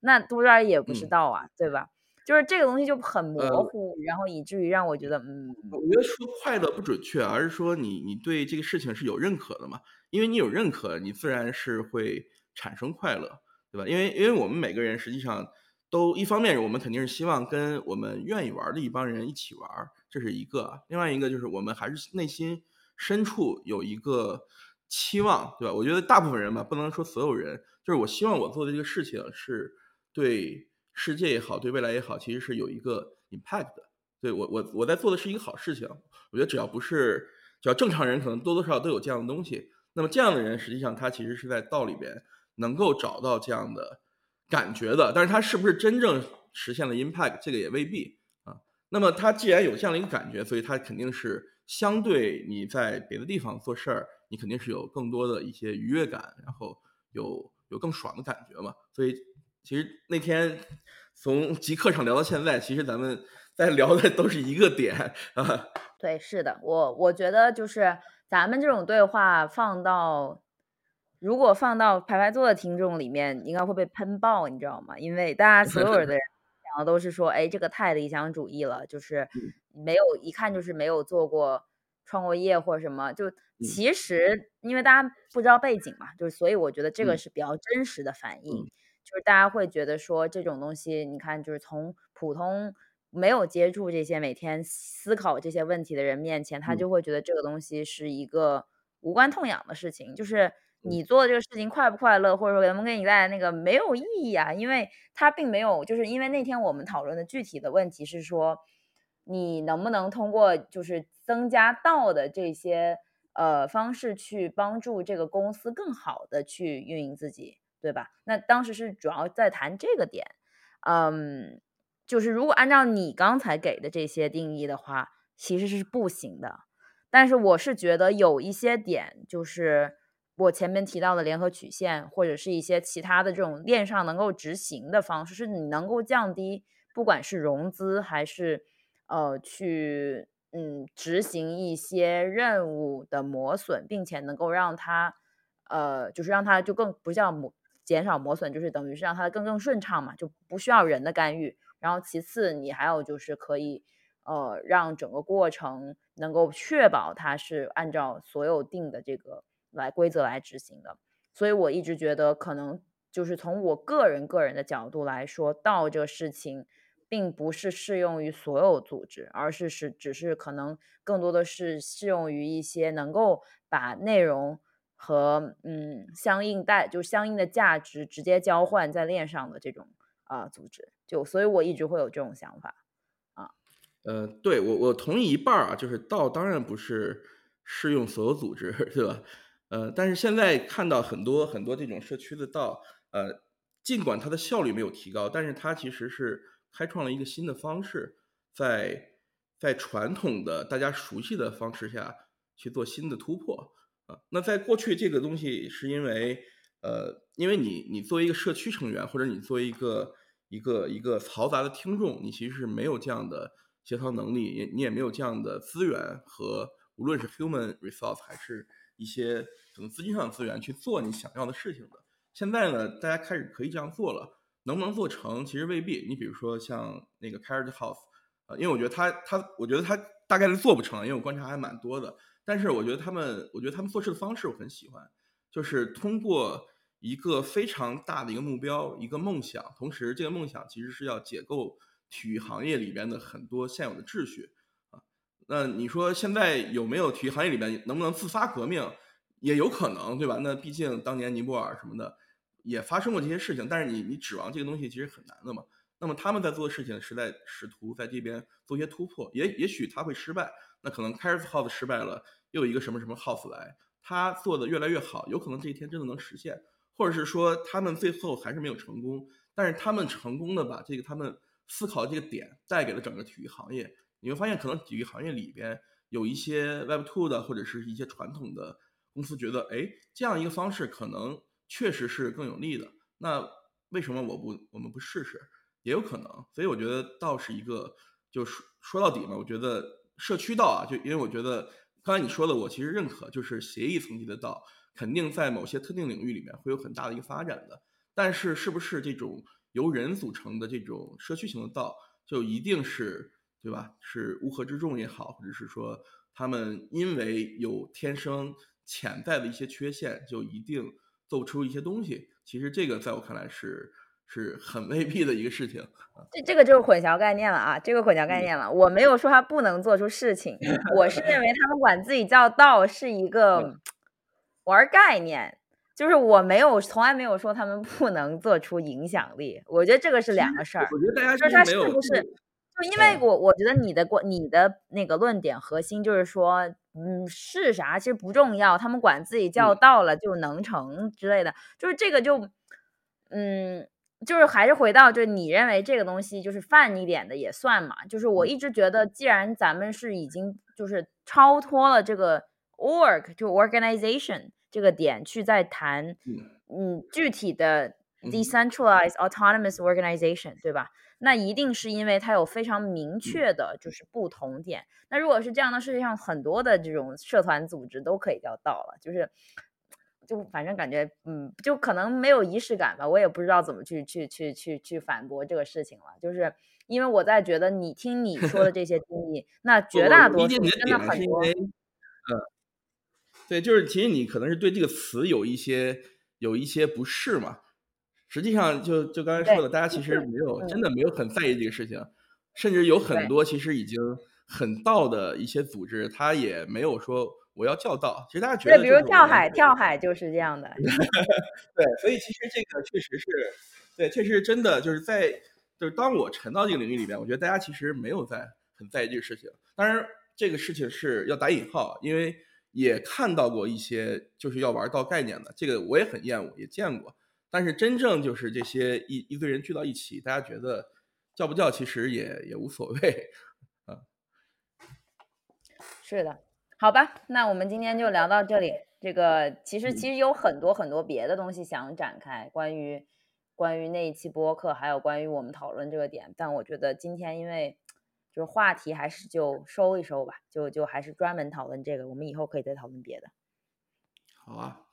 那多抓鱼也不是道啊，对吧？就是这个东西就很模糊，然后以至于让我觉得，嗯，我觉得说快乐不准确，而是说你你对这个事情是有认可的嘛？因为你有认可，你自然是会产生快乐，对吧？因为因为我们每个人实际上都一方面，我们肯定是希望跟我们愿意玩的一帮人一起玩。这是一个，另外一个就是我们还是内心深处有一个期望，对吧？我觉得大部分人吧，不能说所有人，就是我希望我做的这个事情是对世界也好，对未来也好，其实是有一个 impact 的。对我，我我在做的是一个好事情。我觉得只要不是，只要正常人，可能多多少少都有这样的东西。那么这样的人，实际上他其实是在道里边能够找到这样的感觉的，但是他是不是真正实现了 impact，这个也未必。那么他既然有这样的一个感觉，所以他肯定是相对你在别的地方做事儿，你肯定是有更多的一些愉悦感，然后有有更爽的感觉嘛。所以其实那天从极客上聊到现在，其实咱们在聊的都是一个点啊。对，是的，我我觉得就是咱们这种对话放到如果放到排排坐的听众里面，应该会被喷爆，你知道吗？因为大家所有的人。然后都是说，哎，这个太理想主义了，就是没有一看就是没有做过创过业或者什么。就其实因为大家不知道背景嘛，就是所以我觉得这个是比较真实的反应。就是大家会觉得说这种东西，你看就是从普通没有接触这些每天思考这些问题的人面前，他就会觉得这个东西是一个无关痛痒的事情，就是。你做这个事情快不快乐，或者说能不能给你带来那个没有意义啊？因为它并没有，就是因为那天我们讨论的具体的问题是说，你能不能通过就是增加道的这些呃方式去帮助这个公司更好的去运营自己，对吧？那当时是主要在谈这个点，嗯，就是如果按照你刚才给的这些定义的话，其实是不行的。但是我是觉得有一些点就是。我前面提到的联合曲线，或者是一些其他的这种链上能够执行的方式，是你能够降低，不管是融资还是呃去嗯执行一些任务的磨损，并且能够让它呃就是让它就更不叫磨减少磨损，就是等于是让它更更顺畅嘛，就不需要人的干预。然后其次，你还有就是可以呃让整个过程能够确保它是按照所有定的这个。来规则来执行的，所以我一直觉得，可能就是从我个人个人的角度来说，道这个事情，并不是适用于所有组织，而是是只是可能更多的是适用于一些能够把内容和嗯相应带就相应的价值直接交换在链上的这种啊组织，就所以我一直会有这种想法啊。呃，对我我同意一半啊，就是道当然不是适用所有组织，对吧？呃，但是现在看到很多很多这种社区的道，呃，尽管它的效率没有提高，但是它其实是开创了一个新的方式，在在传统的大家熟悉的方式下去做新的突破啊。那在过去这个东西是因为呃，因为你你作为一个社区成员，或者你作为一个一个一个嘈杂的听众，你其实是没有这样的协调能力，也你也没有这样的资源和无论是 human resource 还是一些可能资金上的资源去做你想要的事情的。现在呢，大家开始可以这样做了，能不能做成其实未必。你比如说像那个 Carrot House，呃，因为我觉得他他，我觉得他大概率做不成，因为我观察还蛮多的。但是我觉得他们，我觉得他们做事的方式我很喜欢，就是通过。一个非常大的一个目标，一个梦想，同时这个梦想其实是要解构体育行业里边的很多现有的秩序。那你说现在有没有体育行业里边能不能自发革命？也有可能，对吧？那毕竟当年尼泊尔什么的也发生过这些事情，但是你你指望这个东西其实很难的嘛。那么他们在做的事情是在试图在这边做一些突破，也也许他会失败，那可能 c a r s House 失败了，又有一个什么什么 House 来，他做的越来越好，有可能这一天真的能实现。或者是说他们最后还是没有成功，但是他们成功的把这个他们思考这个点带给了整个体育行业。你会发现，可能体育行业里边有一些 Web Two 的或者是一些传统的公司觉得，哎，这样一个方式可能确实是更有利的。那为什么我不我们不试试？也有可能。所以我觉得道是一个，就说说到底嘛，我觉得社区道啊，就因为我觉得刚才你说的，我其实认可，就是协议层级的道。肯定在某些特定领域里面会有很大的一个发展的，但是是不是这种由人组成的这种社区型的道，就一定是对吧？是乌合之众也好，或者是说他们因为有天生潜在的一些缺陷，就一定做不出一些东西？其实这个在我看来是是很未必的一个事情。这这个就是混淆概念了啊！这个混淆概念了。我没有说他不能做出事情，我是认为他们管自己叫道是一个。玩概念，就是我没有从来没有说他们不能做出影响力，我觉得这个是两个事儿。我觉得大家就是他是不是？就因为我我觉得你的观你的那个论点核心就是说，嗯，是啥其实不重要，他们管自己叫到了就能成之类的，就是这个就，嗯，就是还是回到就你认为这个东西就是泛一点的也算嘛？就是我一直觉得，既然咱们是已经就是超脱了这个。org 就 organization 这个点去再谈，嗯，具体的 decentralized autonomous organization 对吧？那一定是因为它有非常明确的就是不同点。那如果是这样的，世界上很多的这种社团组织都可以叫到了，就是就反正感觉嗯，就可能没有仪式感吧。我也不知道怎么去去去去去反驳这个事情了，就是因为我在觉得你听你说的这些定义，那绝大多数真的很多，嗯。对，就是其实你可能是对这个词有一些有一些不适嘛。实际上，就就刚才说的，大家其实没有真的没有很在意这个事情，甚至有很多其实已经很道的一些组织，他也没有说我要叫道。其实大家觉得，对比如跳海，跳海就是这样的。对，所以其实这个确实是，对，确实是真的，就是在就是当我沉到这个领域里边，我觉得大家其实没有在很在意这个事情。当然，这个事情是要打引号，因为。也看到过一些就是要玩到概念的，这个我也很厌恶，也见过。但是真正就是这些一一堆人聚到一起，大家觉得叫不叫其实也也无所谓，啊。是的，好吧，那我们今天就聊到这里。这个其实其实有很多很多别的东西想展开，关于关于那一期播客，还有关于我们讨论这个点。但我觉得今天因为。就是话题还是就收一收吧，就就还是专门讨论这个，我们以后可以再讨论别的。好啊，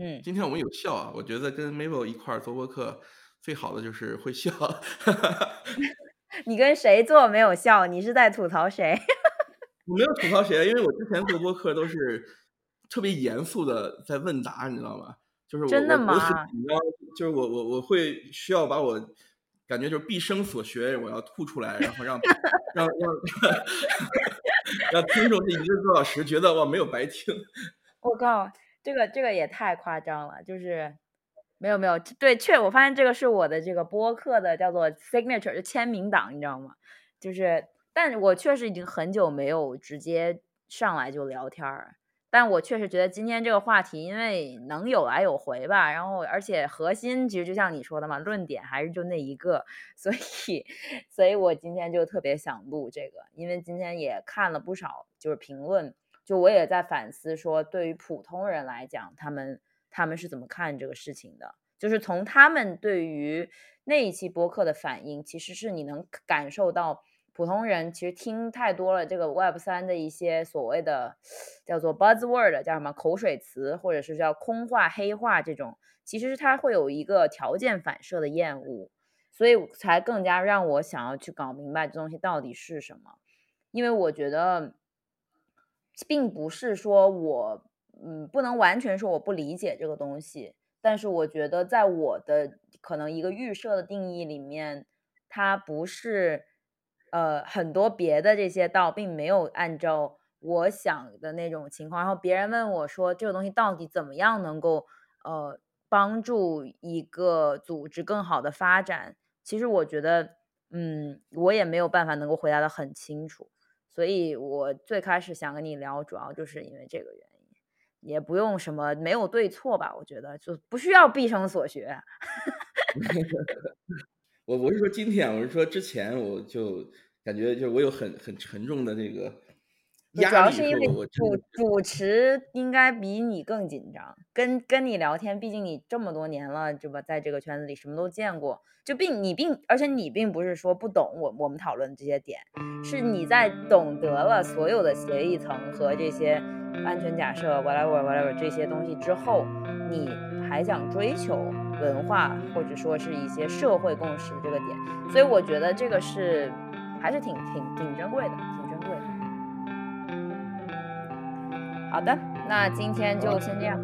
嗯，今天我们有笑啊，我觉得跟 Mabel 一块做播客最好的就是会笑。你跟谁做没有笑？你是在吐槽谁？我没有吐槽谁，因为我之前做播客都是特别严肃的在问答，你知道吗？就是我真的吗？就是我我我会需要把我。感觉就是毕生所学，我要吐出来，然后让让让让听众这一个多小时觉得我没有白听。我靠，这个这个也太夸张了，就是没有没有对，确我发现这个是我的这个播客的叫做 signature 就签名档，你知道吗？就是，但我确实已经很久没有直接上来就聊天儿。但我确实觉得今天这个话题，因为能有来有回吧，然后而且核心其实就像你说的嘛，论点还是就那一个，所以，所以我今天就特别想录这个，因为今天也看了不少就是评论，就我也在反思说，对于普通人来讲，他们他们是怎么看这个事情的。就是从他们对于那一期播客的反应，其实是你能感受到，普通人其实听太多了这个 Web 三的一些所谓的叫做 buzzword，叫什么口水词，或者是叫空话、黑话这种，其实是它会有一个条件反射的厌恶，所以才更加让我想要去搞明白这东西到底是什么，因为我觉得，并不是说我，嗯，不能完全说我不理解这个东西。但是我觉得，在我的可能一个预设的定义里面，它不是，呃，很多别的这些道并没有按照我想的那种情况。然后别人问我说，这个东西到底怎么样能够，呃，帮助一个组织更好的发展？其实我觉得，嗯，我也没有办法能够回答的很清楚。所以我最开始想跟你聊，主要就是因为这个原因。也不用什么没有对错吧，我觉得就不需要毕生所学。我我是说今天，我是说之前，我就感觉就是我有很很沉重的这个。主要是因为主主持应该比你更紧张，跟跟你聊天，毕竟你这么多年了，对吧？在这个圈子里什么都见过，就并你并而且你并不是说不懂我我们讨论这些点，是你在懂得了所有的协议层和这些。安全假设，whatever whatever 这些东西之后，你还想追求文化或者说是一些社会共识这个点，所以我觉得这个是还是挺挺挺珍贵的，挺珍贵的。好的，那今天就先这样。